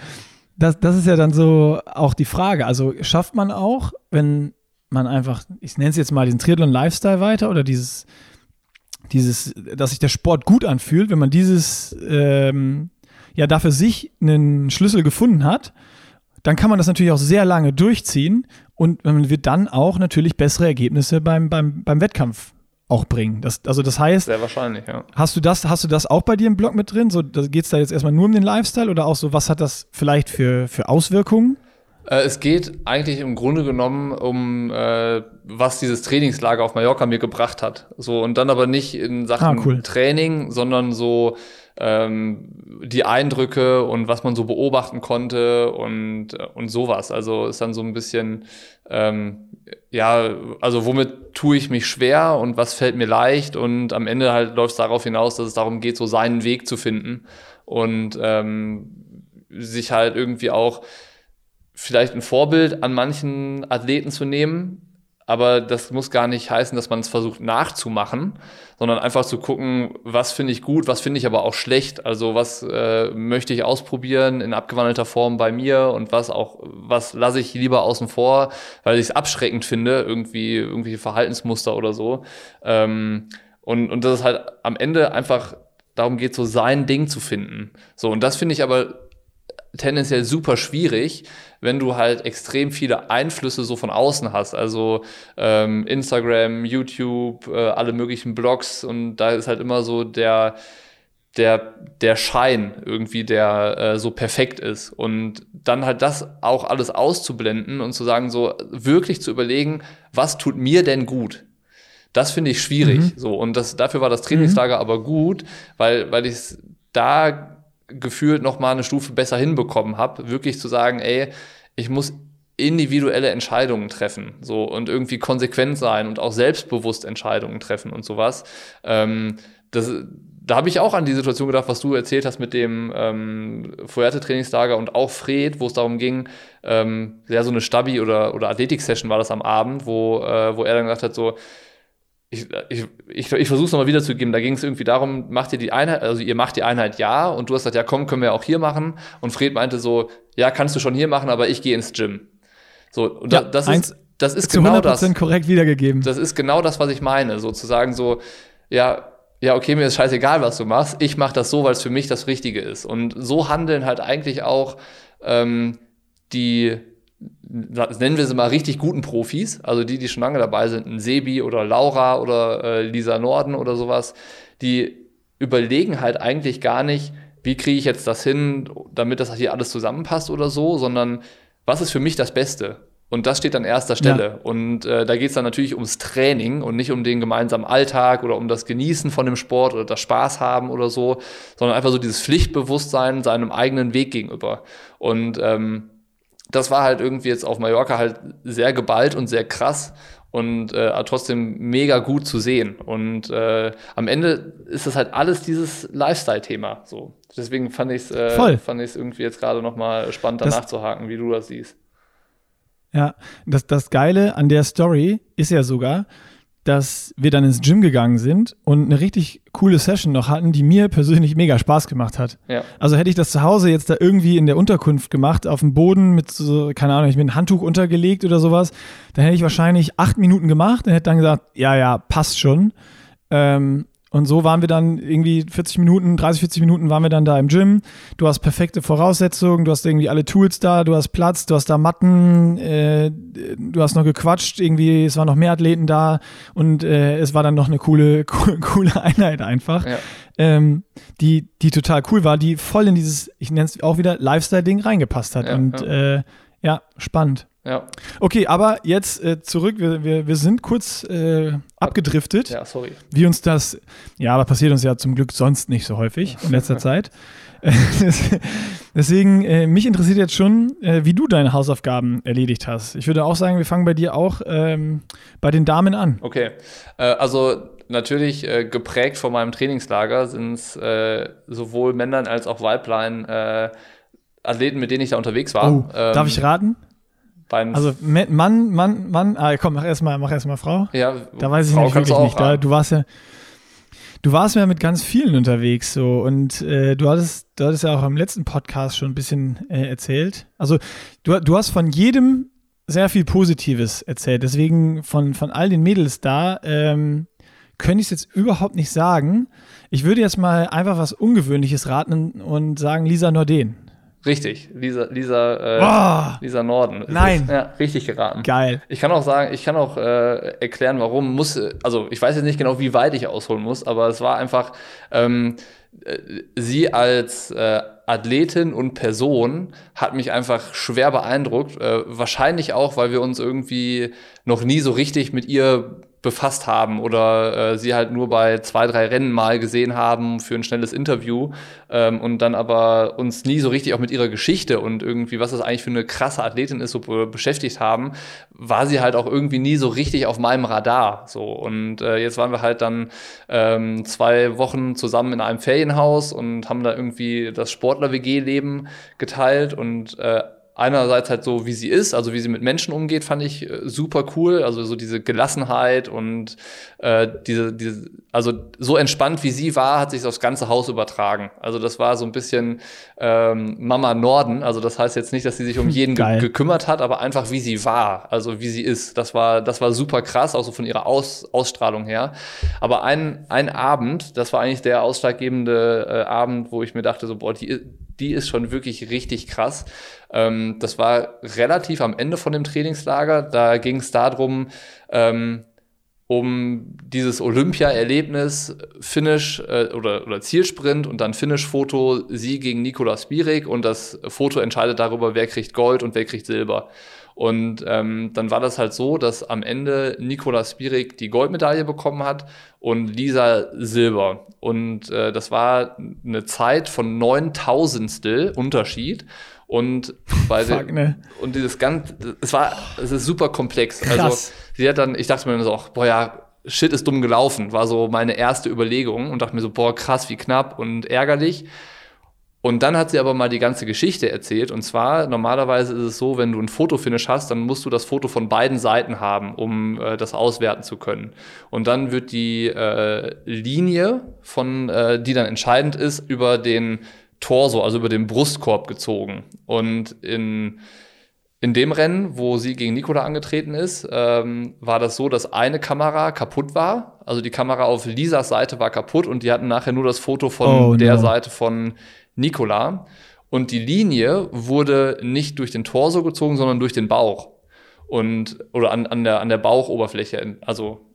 das, das ist ja dann so auch die Frage. Also schafft man auch, wenn man einfach, ich nenne es jetzt mal diesen Triathlon-Lifestyle weiter oder dieses, dieses, dass sich der Sport gut anfühlt, wenn man dieses, ähm, ja, da für sich einen Schlüssel gefunden hat, dann kann man das natürlich auch sehr lange durchziehen und man wird dann auch natürlich bessere Ergebnisse beim, beim, beim Wettkampf auch bringen. Das, also das heißt, Sehr wahrscheinlich, ja. Hast du das, hast du das auch bei dir im Blog mit drin? So, geht es da jetzt erstmal nur um den Lifestyle oder auch so, was hat das vielleicht für, für Auswirkungen? Äh, Es geht eigentlich im Grunde genommen um, äh, was dieses Trainingslager auf Mallorca mir gebracht hat. So, und dann aber nicht in Sachen Ah, cool. Training, sondern so ähm, die Eindrücke und was man so beobachten konnte und, äh, und sowas. Also ist dann so ein bisschen, ähm, ja, also womit tue ich mich schwer und was fällt mir leicht und am Ende halt läuft es darauf hinaus, dass es darum geht, so seinen Weg zu finden und ähm, sich halt irgendwie auch vielleicht ein Vorbild an manchen Athleten zu nehmen, aber das muss gar nicht heißen, dass man es versucht nachzumachen, sondern einfach zu gucken, was finde ich gut, was finde ich aber auch schlecht, also was äh, möchte ich ausprobieren in abgewandelter Form bei mir und was auch, was lasse ich lieber außen vor, weil ich es abschreckend finde, irgendwie irgendwelche Verhaltensmuster oder so. Ähm, und, und das ist halt am Ende einfach darum geht, so sein Ding zu finden. So, und das finde ich aber tendenziell super schwierig, wenn du halt extrem viele Einflüsse so von außen hast. Also ähm, Instagram, YouTube, äh, alle möglichen Blogs und da ist halt immer so der, der, der Schein irgendwie, der äh, so perfekt ist. Und dann halt das auch alles auszublenden und zu sagen, so wirklich zu überlegen, was tut mir denn gut? Das finde ich schwierig. So, und das, dafür war das Trainingslager aber gut, weil, weil ich es da gefühlt noch mal eine Stufe besser hinbekommen habe, wirklich zu sagen, ey, ich muss individuelle Entscheidungen treffen, so und irgendwie konsequent sein und auch selbstbewusst Entscheidungen treffen und sowas. Ähm, das, da habe ich auch an die Situation gedacht, was du erzählt hast mit dem ähm, Fuerte-Trainingslager und auch Fred, wo es darum ging, ähm, ja, so eine Stabi- oder, oder Athletik-Session war das am Abend, wo, äh, wo er dann gesagt hat, so, ich, ich, ich, ich versuche es nochmal wiederzugeben. Da ging es irgendwie darum, macht ihr die Einheit, also ihr macht die Einheit ja und du hast gesagt, ja komm, können wir auch hier machen. Und Fred meinte so, ja, kannst du schon hier machen, aber ich gehe ins Gym. So, und Ja, da, das, eins ist, das ist Zu genau 100% das. korrekt wiedergegeben. Das ist genau das, was ich meine. Sozusagen so, ja, ja, okay, mir ist scheißegal, was du machst. Ich mache das so, weil es für mich das Richtige ist. Und so handeln halt eigentlich auch ähm, die, nennen wir sie mal richtig guten Profis, also die, die schon lange dabei sind, ein Sebi oder Laura oder äh, Lisa Norden oder sowas, die überlegen halt eigentlich gar nicht, wie kriege ich jetzt das hin, damit das hier alles zusammenpasst oder so, sondern was ist für mich das Beste? Und das steht an erster Stelle. Und äh, da geht es dann natürlich ums Training und nicht um den gemeinsamen Alltag oder um das Genießen von dem Sport oder das Spaß haben oder so, sondern einfach so dieses Pflichtbewusstsein seinem eigenen Weg gegenüber. Und ähm, das war halt irgendwie jetzt auf Mallorca halt sehr geballt und sehr krass und äh, trotzdem mega gut zu sehen. Und äh, am Ende ist das halt alles dieses Lifestyle-Thema. So. Deswegen fand ich es äh, fand irgendwie jetzt gerade noch mal spannend, Das- danach zu haken, wie du das siehst. Ja, das, das Geile an der Story ist ja sogar, dass wir dann ins Gym gegangen sind und eine richtig coole Session noch hatten, die mir persönlich mega Spaß gemacht hat. Ja. Also hätte ich das zu Hause jetzt da irgendwie in der Unterkunft gemacht, auf dem Boden mit so, keine Ahnung, ich mir ein Handtuch untergelegt oder sowas, dann hätte ich wahrscheinlich acht Minuten gemacht und hätte dann gesagt, ja, ja, passt schon. Ähm, und so waren wir dann irgendwie 40 Minuten, 30, 40 Minuten waren wir dann da im Gym. Du hast perfekte Voraussetzungen, du hast irgendwie alle Tools da, du hast Platz, du hast da Matten, äh, du hast noch gequatscht, irgendwie, es waren noch mehr Athleten da und äh, es war dann noch eine coole, coole Einheit einfach, Ja. ähm, die, die total cool war, die voll in dieses, ich nenne es auch wieder, Lifestyle-Ding reingepasst hat. Ja, und ja. Äh, ja, spannend. Ja, Okay, aber jetzt äh, zurück, wir, wir, wir sind kurz äh, abgedriftet ja, sorry. wie uns das, ja, aber passiert uns ja zum Glück sonst nicht so häufig in letzter Zeit. Deswegen, äh, mich interessiert jetzt schon, äh, wie du deine Hausaufgaben erledigt hast. Ich würde auch sagen, wir fangen bei dir auch ähm, bei den Damen an. Okay, äh, also natürlich äh, geprägt von meinem Trainingslager sind es sowohl Männern als auch Weiblein Athleten, mit denen ich da unterwegs war. Oh, Ähm, darf ich raten? Beim- Also Mann, Mann, Mann, ah, komm, mach erstmal mach erst mal Frau. ja, Da weiß ich Frau nämlich wirklich nicht. Da, du warst ja, du warst ja mit ganz vielen unterwegs so und äh, du hattest, du hattest ja auch im letzten Podcast schon ein bisschen äh, erzählt. Also du, du hast von jedem sehr viel Positives erzählt. Deswegen von, von all den Mädels da ähm, könnte ich es jetzt überhaupt nicht sagen. Ich würde jetzt mal einfach was Ungewöhnliches raten und sagen Lisa Norden. Richtig, Lisa, Lisa, äh, Lisa Norden. ist Nein. Ja, richtig geraten. geil. Ich kann auch sagen, ich kann auch äh, erklären, warum muss, also ich weiß jetzt nicht genau, wie weit ich ausholen muss, aber es war einfach, ähm, äh, sie als äh, Athletin und Person hat mich einfach schwer beeindruckt. Äh, wahrscheinlich auch, weil wir uns irgendwie noch nie so richtig mit ihr befasst haben oder äh, sie halt nur bei zwei, drei Rennen mal gesehen haben für ein schnelles Interview ähm, und dann aber uns nie so richtig auch mit ihrer Geschichte und irgendwie, was das eigentlich für eine krasse Athletin ist, so be beschäftigt haben, war sie halt auch irgendwie nie so richtig auf meinem Radar. So und äh, jetzt waren wir halt dann ähm, zwei Wochen zusammen in einem Ferienhaus und haben da irgendwie das Sportler-WG-Leben geteilt und äh, einerseits halt so, wie sie ist, also wie sie mit Menschen umgeht, fand ich äh, super cool. Also so diese Gelassenheit und äh, diese, diese, also so entspannt wie sie war, hat sich aufs ganze Haus übertragen. Also das war so ein bisschen ähm, Mama Norden. Also das heißt jetzt nicht, dass sie sich um jeden ge gekümmert hat, aber einfach wie sie war, also wie sie ist. Das war, das war super krass, auch so von ihrer Aus Ausstrahlung her. Aber ein, ein Abend, das war eigentlich der ausschlaggebende äh, Abend, wo ich mir dachte, so, boah, die, die ist schon wirklich richtig krass. Ähm, das war relativ am Ende von dem Trainingslager. Da ging es darum, ähm, um dieses Olympia-Erlebnis, Finish äh, oder, oder Zielsprint und dann Finish-Foto, sie gegen Nikola Spirik und das Foto entscheidet darüber, wer kriegt Gold und wer kriegt Silber. Und ähm, dann war das halt so, dass am Ende Nikola Spirik die Goldmedaille bekommen hat und Lisa Silber. Und äh, das war eine Zeit von 9000stel Unterschied. Und bei Fuck, den, ne? und dieses ganz, es war, es ist super komplex. Krass. Also sie hat dann, ich dachte mir so, ach, boah ja, shit ist dumm gelaufen, war so meine erste Überlegung und dachte mir so, boah, krass, wie knapp und ärgerlich. Und dann hat sie aber mal die ganze Geschichte erzählt. Und zwar, normalerweise ist es so, wenn du ein Fotofinish hast, dann musst du das Foto von beiden Seiten haben, um äh, das auswerten zu können. Und dann wird die äh, Linie, von, äh, die dann entscheidend ist, über den Torso, also über den Brustkorb gezogen. Und in, in dem Rennen, wo sie gegen Nikola angetreten ist, ähm, war das so, dass eine Kamera kaputt war. Also die Kamera auf Lisas Seite war kaputt und die hatten nachher nur das Foto von Oh, der no. Seite von Nikola. Und die Linie wurde nicht durch den Torso gezogen, sondern durch den Bauch. Und, oder an, an, der, an der Bauchoberfläche, also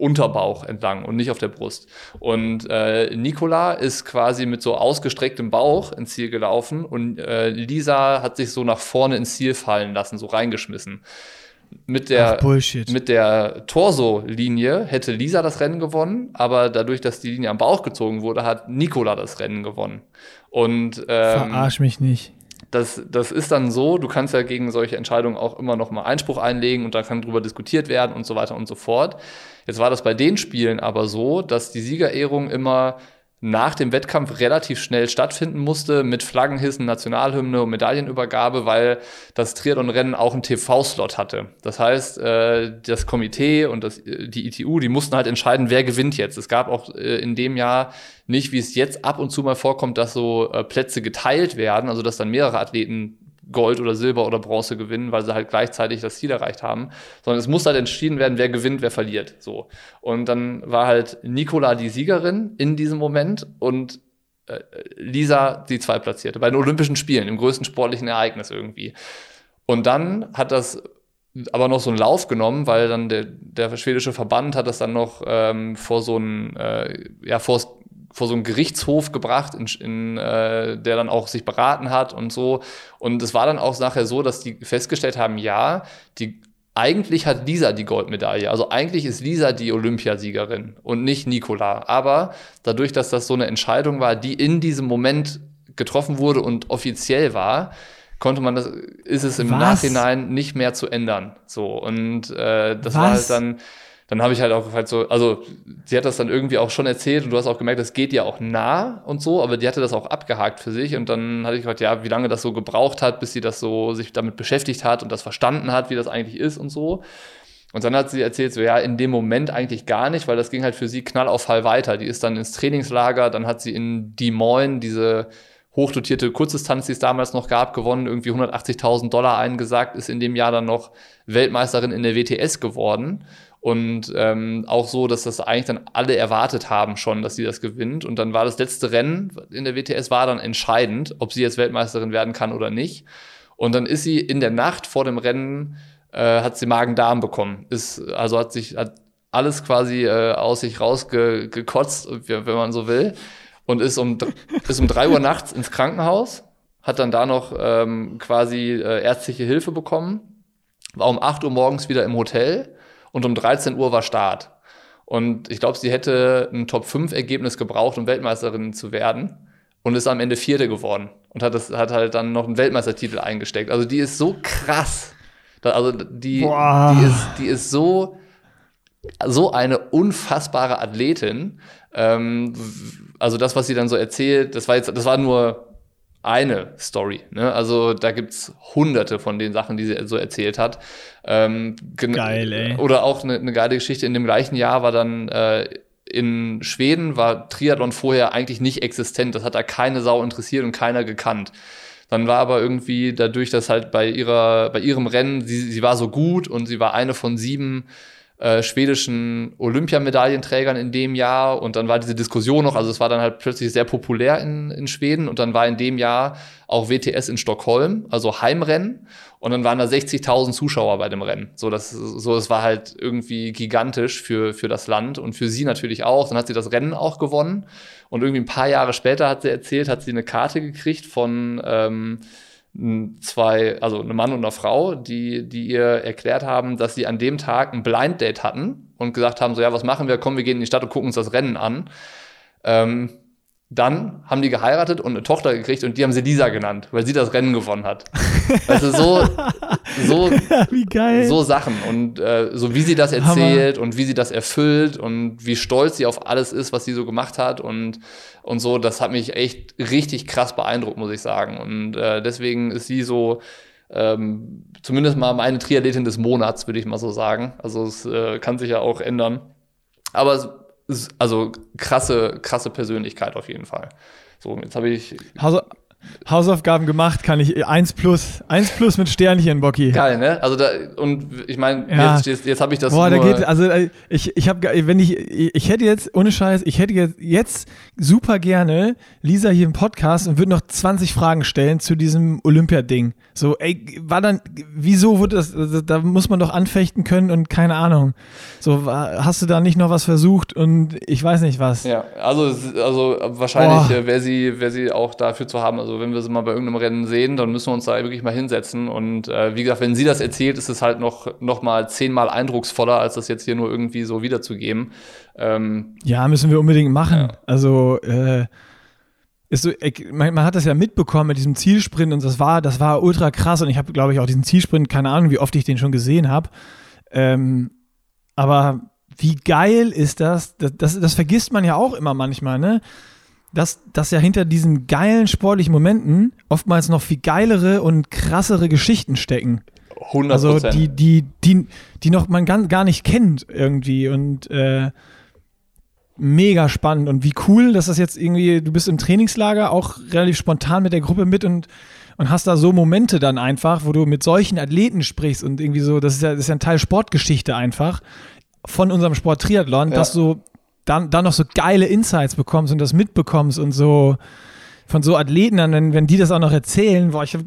Unterbauch entlang und nicht auf der Brust. Und äh, Nikola ist quasi mit so ausgestrecktem Bauch ins Ziel gelaufen und äh, Lisa hat sich so nach vorne ins Ziel fallen lassen, so reingeschmissen. Mit der, Ach, Bullshit. mit der Torso-Linie hätte Lisa das Rennen gewonnen, aber dadurch, dass die Linie am Bauch gezogen wurde, hat Nikola das Rennen gewonnen. Und ähm, Verarsch mich nicht. das, das ist dann so, du kannst ja gegen solche Entscheidungen auch immer noch mal Einspruch einlegen und da kann drüber diskutiert werden und so weiter und so fort. Jetzt war das bei den Spielen aber so, dass die Siegerehrung immer nach dem Wettkampf relativ schnell stattfinden musste mit Flaggenhissen, Nationalhymne und Medaillenübergabe, weil das Triathlon-Rennen auch einen TV-Slot hatte. Das heißt, äh, das Komitee und das, die ITU, die mussten halt entscheiden, wer gewinnt jetzt. Es gab auch äh, in dem Jahr nicht, wie es jetzt ab und zu mal vorkommt, dass so äh, Plätze geteilt werden, also dass dann mehrere Athleten Gold oder Silber oder Bronze gewinnen, weil sie halt gleichzeitig das Ziel erreicht haben, sondern es muss halt entschieden werden, wer gewinnt, wer verliert. So. Und dann war halt Nicola die Siegerin in diesem Moment und äh, Lisa die Zweitplatzierte bei den Olympischen Spielen, im größten sportlichen Ereignis irgendwie. Und dann hat das aber noch so einen Lauf genommen, weil dann der, der schwedische Verband hat das dann noch ähm, vor so ein, äh, ja, vor vor so einen Gerichtshof gebracht, in, in, äh, der dann auch sich beraten hat und so. Und es war dann auch nachher so, dass die festgestellt haben, ja, die eigentlich hat Lisa die Goldmedaille. Also eigentlich ist Lisa die Olympiasiegerin und nicht Nicola. Aber dadurch, dass das so eine Entscheidung war, die in diesem Moment getroffen wurde und offiziell war, konnte man das, ist es im Was? Nachhinein nicht mehr zu ändern. So und äh, das Was? war halt dann dann habe ich halt auch gefragt, so, also sie hat das dann irgendwie auch schon erzählt und du hast auch gemerkt, das geht ja auch nah und so, aber die hatte das auch abgehakt für sich und dann hatte ich gefragt, ja, wie lange das so gebraucht hat, bis sie das so sich damit beschäftigt hat und das verstanden hat, wie das eigentlich ist und so. Und dann hat sie erzählt, so ja, in dem Moment eigentlich gar nicht, weil das ging halt für sie knall auf Fall weiter. Die ist dann ins Trainingslager, dann hat sie in Des Moines diese hochdotierte Kurzdistanz, die es damals noch gab, gewonnen, irgendwie 180.000 Dollar eingesagt, ist in dem Jahr dann noch Weltmeisterin in der WTS geworden und ähm, auch so, dass das eigentlich dann alle erwartet haben schon, dass sie das gewinnt. Und dann war das letzte Rennen in der WTS war dann entscheidend, ob sie jetzt Weltmeisterin werden kann oder nicht. Und dann ist sie in der Nacht vor dem Rennen, äh, hat sie Magen-Darm bekommen. Ist, also hat sich hat alles quasi äh, aus sich rausgekotzt, wenn man so will. Und ist um, ist um drei Uhr nachts ins Krankenhaus, hat dann da noch ähm, quasi äh, ärztliche Hilfe bekommen, war um acht Uhr morgens wieder im Hotel und um 13 Uhr war Start. Und ich glaube, sie hätte ein Top-5-Ergebnis gebraucht, um Weltmeisterin zu werden und ist am Ende Vierte geworden und hat, das, hat halt dann noch einen Weltmeistertitel eingesteckt. Also die ist so krass. Also die, die, ist, die ist so, so eine unfassbare Athletin. Ähm, also das, was sie dann so erzählt, das war jetzt, das war nur eine Story. Ne? Also da gibt's hunderte von den Sachen, die sie so erzählt hat. Ähm, Geil, ey. Oder auch eine, eine geile Geschichte. In dem gleichen Jahr war dann äh, in Schweden war Triathlon vorher eigentlich nicht existent. Das hat da keine Sau interessiert und keiner gekannt. Dann war aber irgendwie dadurch, dass halt bei ihrer, bei ihrem Rennen, sie, sie war so gut und sie war eine von sieben äh, schwedischen Olympiamedaillenträgern in dem Jahr und dann war diese Diskussion noch, also es war dann halt plötzlich sehr populär in, in Schweden und dann war in dem Jahr auch WTS in Stockholm, also Heimrennen und dann waren da 60.000 Zuschauer bei dem Rennen. So, das, so, es war halt irgendwie gigantisch für, für das Land und für sie natürlich auch. Dann hat sie das Rennen auch gewonnen und irgendwie ein paar Jahre später hat sie erzählt, hat sie eine Karte gekriegt von ähm, zwei, also eine Mann und eine Frau, die, die ihr erklärt haben, dass sie an dem Tag ein Blind Date hatten und gesagt haben, so ja, was machen wir? Komm, wir gehen in die Stadt und gucken uns das Rennen an. Ähm, dann haben die geheiratet und eine Tochter gekriegt und die haben sie Lisa genannt, weil sie das Rennen gewonnen hat. Also so, so, wie geil. so Sachen und äh, so wie sie das erzählt Hammer. und wie sie das erfüllt und wie stolz sie auf alles ist, was sie so gemacht hat und, und so, das hat mich echt richtig krass beeindruckt, muss ich sagen. Und äh, deswegen ist sie so, ähm, zumindest mal meine Triathletin des Monats, würde ich mal so sagen. Also es äh, kann sich ja auch ändern. Aber also krasse, krasse Persönlichkeit auf jeden Fall. So, jetzt habe ich. Also, Hausaufgaben gemacht, kann ich 1 plus, 1 plus mit Sternchen, Bocky. Geil, ne? Also da, und ich meine, ja. jetzt, jetzt, jetzt habe ich das. Boah, da geht, also äh, ich, ich habe, wenn ich, ich hätte jetzt, ohne Scheiß, ich hätte jetzt, jetzt super gerne Lisa hier im Podcast und würde noch 20 Fragen stellen zu diesem Olympia-Ding. So, ey, war dann, wieso wurde das, da muss man doch anfechten können und keine Ahnung. So, hast du da nicht noch was versucht und ich weiß nicht was. Ja, also, also wahrscheinlich äh, wäre sie, wäre sie auch dafür zu haben, also also wenn wir sie mal bei irgendeinem Rennen sehen, dann müssen wir uns da wirklich mal hinsetzen. Und äh, wie gesagt, wenn sie das erzählt, ist es halt noch, noch mal zehnmal eindrucksvoller, als das jetzt hier nur irgendwie so wiederzugeben. Ähm, ja, müssen wir unbedingt machen. Ja. Also äh, ist so, man, man, hat das ja mitbekommen mit diesem Zielsprint und das war, das war ultra krass. Und ich habe, glaube ich, auch diesen Zielsprint, keine Ahnung, wie oft ich den schon gesehen habe. Ähm, aber wie geil ist das? das? Das, das vergisst man ja auch immer manchmal, ne? Dass, dass ja hinter diesen geilen sportlichen Momenten oftmals noch viel geilere und krassere Geschichten stecken. 100 Also die, die, die, die noch man gar, gar nicht kennt irgendwie und äh, mega spannend und wie cool, dass das jetzt irgendwie, du bist im Trainingslager auch relativ spontan mit der Gruppe mit und, und hast da so Momente dann einfach, wo du mit solchen Athleten sprichst und irgendwie so, das ist ja, das ist ja ein Teil Sportgeschichte einfach von unserem Sport Triathlon, Ja. dass du dann, dann noch so geile Insights bekommst und das mitbekommst und so von so Athleten, dann, wenn, wenn die das auch noch erzählen, boah, ich habe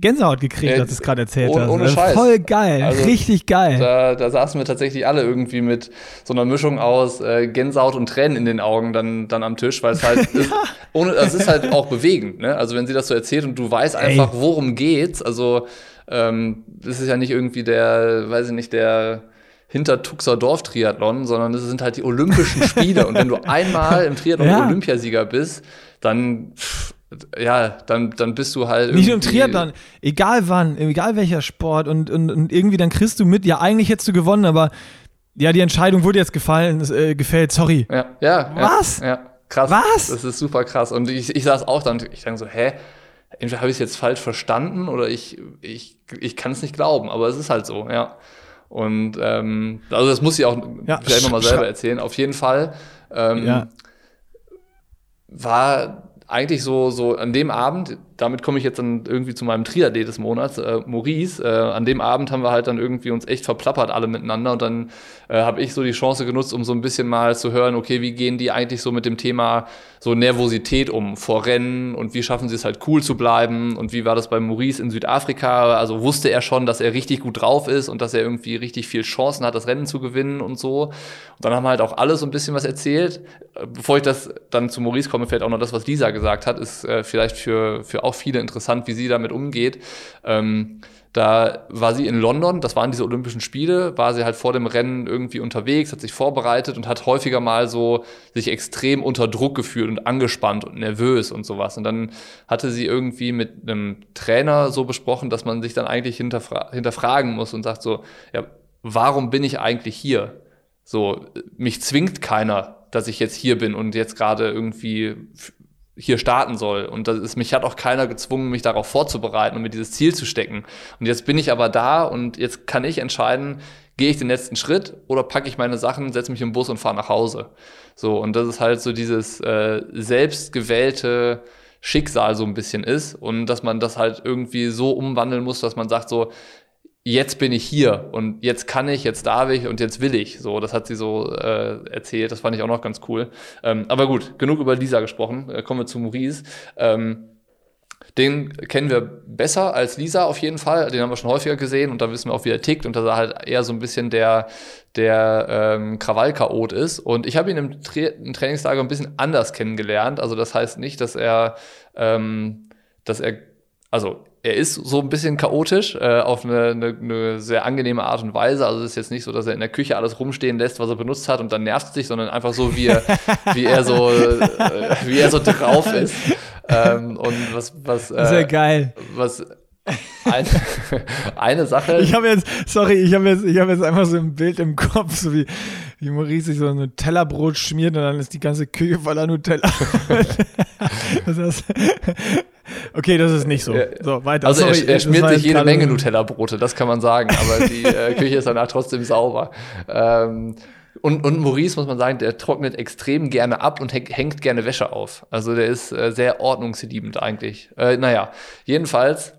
Gänsehaut gekriegt, Ja, als du es gerade erzählt ohne- hast. ohne Also Scheiß. Voll geil, Also, richtig geil. Da, da saßen wir tatsächlich alle irgendwie mit so einer Mischung aus äh, Gänsehaut und Tränen in den Augen dann, dann am Tisch, weil es halt ist, ohne, es ist halt auch bewegend, ne? Also wenn sie das so erzählt und du weißt einfach, worum geht's, also ähm, das ist ja nicht irgendwie der, weiß ich nicht, der Hintertuxer Dorf-Triathlon, sondern es sind halt die Olympischen Spiele. und wenn du einmal im Triathlon Ja. Olympiasieger bist, dann ja, dann, dann bist du halt Nicht nur im Triathlon, egal wann, egal welcher Sport und, und, und irgendwie dann kriegst du mit, ja, eigentlich hättest du gewonnen, aber ja, die Entscheidung wurde jetzt gefallen, äh, gefällt, sorry. Ja, ja. Was? Ja, ja, krass. Was? Das ist super krass. Und ich, ich saß auch dann, ich denke so, hä? Entweder habe ich es jetzt falsch verstanden oder ich, ich, ich kann es nicht glauben, aber es ist halt so, ja. Und ähm, also das muss ich auch Ja, vielleicht nochmal selber erzählen. Auf jeden Fall ähm, Ja. war eigentlich so, so an dem Abend, damit komme ich jetzt dann irgendwie zu meinem Triathlet des Monats, äh, Maurice. Äh, an dem Abend haben wir halt dann irgendwie uns echt verplappert alle miteinander und dann äh, habe ich so die Chance genutzt, um so ein bisschen mal zu hören, okay, wie gehen die eigentlich so mit dem Thema so Nervosität um vor Rennen und wie schaffen sie es halt cool zu bleiben und wie war das bei Maurice in Südafrika? Also wusste er schon, dass er richtig gut drauf ist und dass er irgendwie richtig viel Chancen hat, das Rennen zu gewinnen und so. Und dann haben halt auch alle so ein bisschen was erzählt. Äh, Bevor ich das dann zu Maurice komme, vielleicht auch noch das, was Lisa gesagt hat, ist äh, vielleicht für, für auch viele interessant, wie sie damit umgeht. Ähm, da war sie in London, das waren diese Olympischen Spiele, war sie halt vor dem Rennen irgendwie unterwegs, hat sich vorbereitet und hat häufiger mal so sich extrem unter Druck gefühlt und angespannt und nervös und sowas. Und dann hatte sie irgendwie mit einem Trainer so besprochen, dass man sich dann eigentlich hinterfra hinterfragen muss und sagt so, ja, warum bin ich eigentlich hier? So, mich zwingt keiner, dass ich jetzt hier bin und jetzt gerade irgendwie hier starten soll. Und das ist, mich hat auch keiner gezwungen, mich darauf vorzubereiten und mir dieses Ziel zu stecken. Und jetzt bin ich aber da und jetzt kann ich entscheiden, gehe ich den letzten Schritt oder packe ich meine Sachen, setze mich im Bus und fahre nach Hause. So, und das ist halt so dieses äh, selbstgewählte Schicksal so ein bisschen ist und dass man das halt irgendwie so umwandeln muss, dass man sagt so, jetzt bin ich hier und jetzt kann ich, jetzt darf ich und jetzt will ich. So, das hat sie so äh, erzählt. Das fand ich auch noch ganz cool. Ähm, aber gut, genug über Lisa gesprochen. Äh, kommen wir zu Maurice. Ähm, den kennen wir besser als Lisa auf jeden Fall. Den haben wir schon häufiger gesehen und da wissen wir auch, wie er tickt und dass er halt eher so ein bisschen der, der ähm, Krawallchaot ist. Und ich habe ihn im, Tra im Trainingslager ein bisschen anders kennengelernt. Also das heißt nicht, dass er, ähm, dass er, also er ist so ein bisschen chaotisch, äh, auf eine, eine, eine sehr angenehme Art und Weise. Also es ist jetzt nicht so, dass er in der Küche alles rumstehen lässt, was er benutzt hat und dann nervt es sich, sondern einfach so, wie er, wie er so, äh, wie er so drauf ist. Ähm, und was, was, äh, Sehr geil. was ein, eine Sache. Ich habe jetzt, sorry, ich habe jetzt, ich habe jetzt einfach so ein Bild im Kopf, so wie, wie Maurice sich so ein Nutella-Brot schmiert und dann ist die ganze Küche voller Nutella. das heißt, okay, das ist nicht so. So, weiter. Also sorry, er, er schmiert sich jede Menge Nutella-Brote, das kann man sagen, aber die äh, Küche ist danach trotzdem sauber. Ähm, und, und Maurice, muss man sagen, der trocknet extrem gerne ab und hängt, hängt gerne Wäsche auf. Also der ist äh, sehr ordnungsliebend eigentlich. Äh, naja, jedenfalls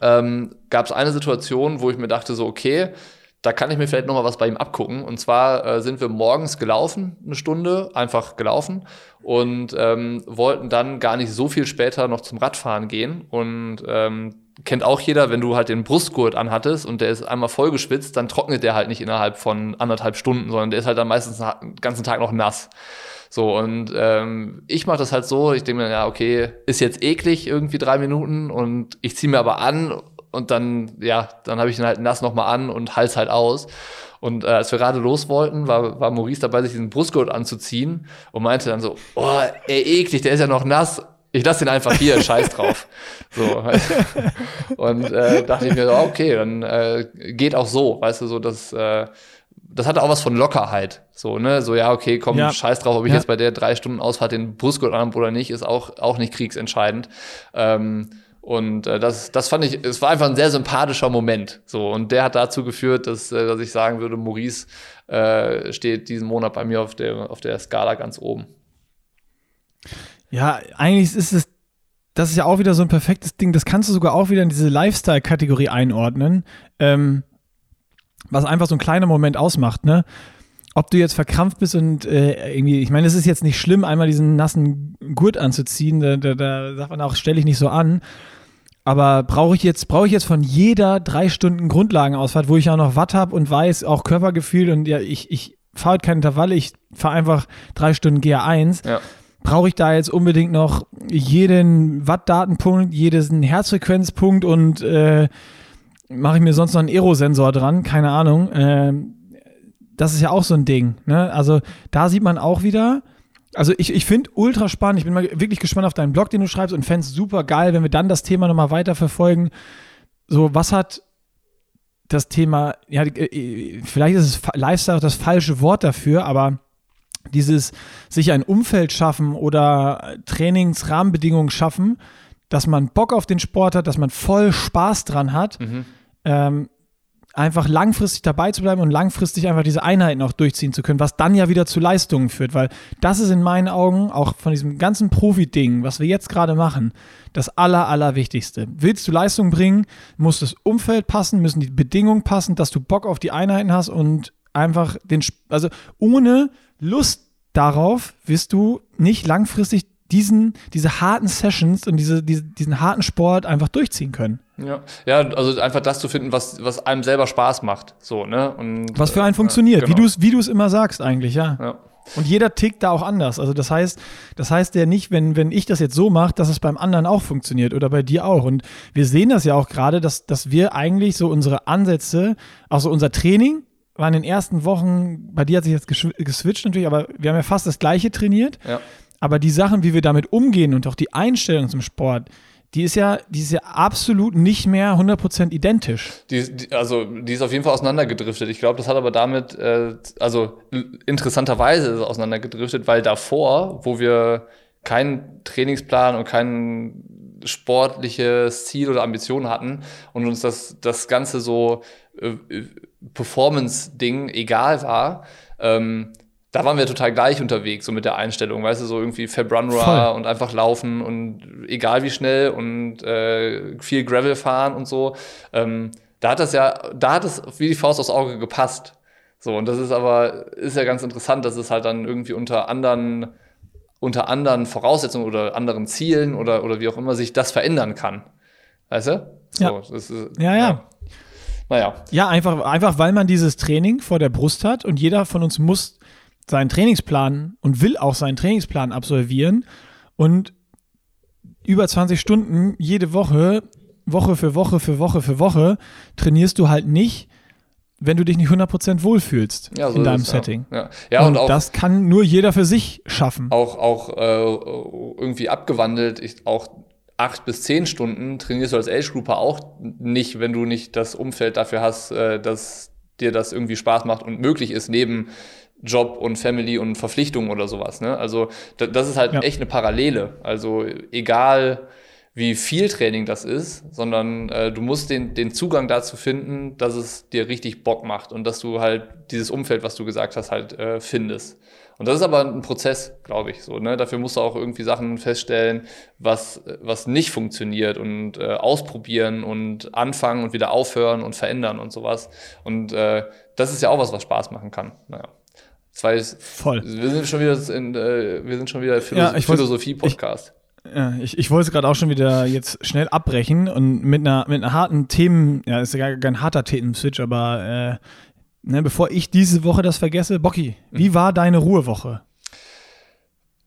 ähm, gab es eine Situation, wo ich mir dachte, so, okay, da kann ich mir vielleicht noch mal was bei ihm abgucken. Und zwar äh, sind wir morgens gelaufen, eine Stunde, einfach gelaufen und ähm, wollten dann gar nicht so viel später noch zum Radfahren gehen. Und ähm, kennt auch jeder, wenn du halt den Brustgurt anhattest und der ist einmal vollgeschwitzt, dann trocknet der halt nicht innerhalb von anderthalb Stunden, sondern der ist halt dann meistens den ganzen Tag noch nass. So, und ähm, ich mache das halt so, ich denke mir, ja, okay, ist jetzt eklig, irgendwie drei Minuten und ich ziehe mir aber an und dann, ja, dann habe ich ihn halt nass nochmal an und hals halt aus. Und äh, als wir gerade los wollten, war, war Maurice dabei, sich diesen Brustgurt anzuziehen und meinte dann so, oh, ey, eklig, der ist ja noch nass. Ich lasse den einfach hier, scheiß drauf. So. Und äh, dachte ich mir so, okay, dann äh, geht auch so, weißt du, so dass äh, das hatte auch was von Lockerheit. So, ne, so, ja, okay, komm, ja. scheiß drauf, ob ich ja. jetzt bei der drei Stunden Ausfahrt den Brustgurt anhabe oder nicht, ist auch, auch nicht kriegsentscheidend. Ähm, und äh, das, das fand ich, es war einfach ein sehr sympathischer Moment. So, und der hat dazu geführt, dass, äh, dass ich sagen würde, Maurice äh, steht diesen Monat bei mir auf der, auf der Skala ganz oben. Ja, eigentlich ist es, das ist ja auch wieder so ein perfektes Ding. Das kannst du sogar auch wieder in diese Lifestyle-Kategorie einordnen, ähm, was einfach so ein kleiner Moment ausmacht, ne? ob du jetzt verkrampft bist und äh, irgendwie, ich meine, es ist jetzt nicht schlimm, einmal diesen nassen Gurt anzuziehen, da, da, da sagt man auch, stelle ich nicht so an. Aber brauche ich jetzt, brauche ich jetzt von jeder drei Stunden Grundlagenausfahrt, wo ich auch noch Watt habe und weiß, auch Körpergefühl und ja, ich, ich fahre halt keine Intervalle, ich fahre einfach drei Stunden GA1. Ja. Brauche ich da jetzt unbedingt noch jeden Watt-Datenpunkt, jeden Herzfrequenzpunkt und äh, mache ich mir sonst noch einen Aerosensor dran? Keine Ahnung. Äh, das ist ja auch so ein Ding. Ne? Also da sieht man auch wieder, also ich, ich finde ultra spannend, ich bin mal wirklich gespannt auf deinen Blog, den du schreibst und fände es super geil, wenn wir dann das Thema nochmal weiterverfolgen. So, was hat das Thema, ja, äh, vielleicht ist es Lifestyle das falsche Wort dafür, aber dieses sich ein Umfeld schaffen oder Trainingsrahmenbedingungen schaffen, dass man Bock auf den Sport hat, dass man voll Spaß dran hat, mhm. ähm, einfach langfristig dabei zu bleiben und langfristig einfach diese Einheiten auch durchziehen zu können, was dann ja wieder zu Leistungen führt, weil das ist in meinen Augen auch von diesem ganzen Profi-Ding, was wir jetzt gerade machen, das aller, allerwichtigste. Willst du Leistung bringen, muss das Umfeld passen, müssen die Bedingungen passen, dass du Bock auf die Einheiten hast und einfach den, also ohne Lust darauf wirst du nicht langfristig diesen, diese harten Sessions und diese, diese, diesen harten Sport einfach durchziehen können. Ja. ja, also einfach das zu finden, was, was einem selber Spaß macht. So, ne? Und, was für einen funktioniert, ja, genau. wie du es wie du's immer sagst eigentlich, ja. ja. Und jeder tickt da auch anders. Also das heißt, das heißt ja nicht, wenn, wenn ich das jetzt so mache, dass es beim anderen auch funktioniert oder bei dir auch. Und wir sehen das ja auch gerade, dass, dass wir eigentlich so unsere Ansätze, also unser Training, war in den ersten Wochen, bei dir hat sich jetzt geswitcht natürlich, aber wir haben ja fast das gleiche trainiert. Ja. Aber die Sachen, wie wir damit umgehen und auch die Einstellung zum Sport, die ist ja, die ist ja absolut nicht mehr 100% identisch. Die, die, also, die ist auf jeden Fall auseinandergedriftet. Ich glaube, das hat aber damit, äh, also interessanterweise ist es auseinandergedriftet, weil davor, wo wir keinen Trainingsplan und kein sportliches Ziel oder Ambition hatten und uns das, das Ganze so äh, Performance-Ding egal war, ähm, da waren wir total gleich unterwegs, so mit der Einstellung, weißt du, so irgendwie Fab Run und einfach laufen und egal wie schnell und äh, viel Gravel fahren und so. Ähm, da hat das ja, da hat es wie die Faust aufs Auge gepasst. So, und das ist aber, ist ja ganz interessant, dass es halt dann irgendwie unter anderen, unter anderen Voraussetzungen oder anderen Zielen oder, oder wie auch immer sich das verändern kann. Weißt du? So, ja. Ist, ja, ja. ja. Naja. Ja, einfach, einfach weil man dieses Training vor der Brust hat und jeder von uns muss seinen Trainingsplan und will auch seinen Trainingsplan absolvieren und über 20 Stunden jede Woche, Woche für Woche für Woche für Woche trainierst du halt nicht, wenn du dich nicht 100% wohlfühlst ja, so in deinem es, Setting. Ja. Ja. und, und auch, das kann nur jeder für sich schaffen. Auch, auch äh, irgendwie abgewandelt, ich, auch acht bis zehn Stunden trainierst du als Age-Grouper auch nicht, wenn du nicht das Umfeld dafür hast, äh, dass dir das irgendwie Spaß macht und möglich ist, neben Job und Family und Verpflichtungen oder sowas. Ne? Also das ist halt ja. echt eine Parallele. Also egal wie viel Training das ist, sondern äh, du musst den, den Zugang dazu finden, dass es dir richtig Bock macht und dass du halt dieses Umfeld, was du gesagt hast, halt äh, findest. Und das ist aber ein Prozess, glaube ich. So, ne? Dafür musst du auch irgendwie Sachen feststellen, was, was nicht funktioniert und äh, ausprobieren und anfangen und wieder aufhören und verändern und sowas. Und äh, das ist ja auch was, was Spaß machen kann. Naja. Zwei ist, Voll. Wir sind schon wieder in, äh, wir sind schon wieder Philo ja, Philosophie-Podcast. Ja, ich, ich wollte es gerade auch schon wieder jetzt schnell abbrechen und mit einer, mit einer harten Themen, ja, ist ja gar kein harter Themen-Switch, aber äh, ne, bevor ich diese Woche das vergesse, Bocky, wie mhm. war deine Ruhewoche?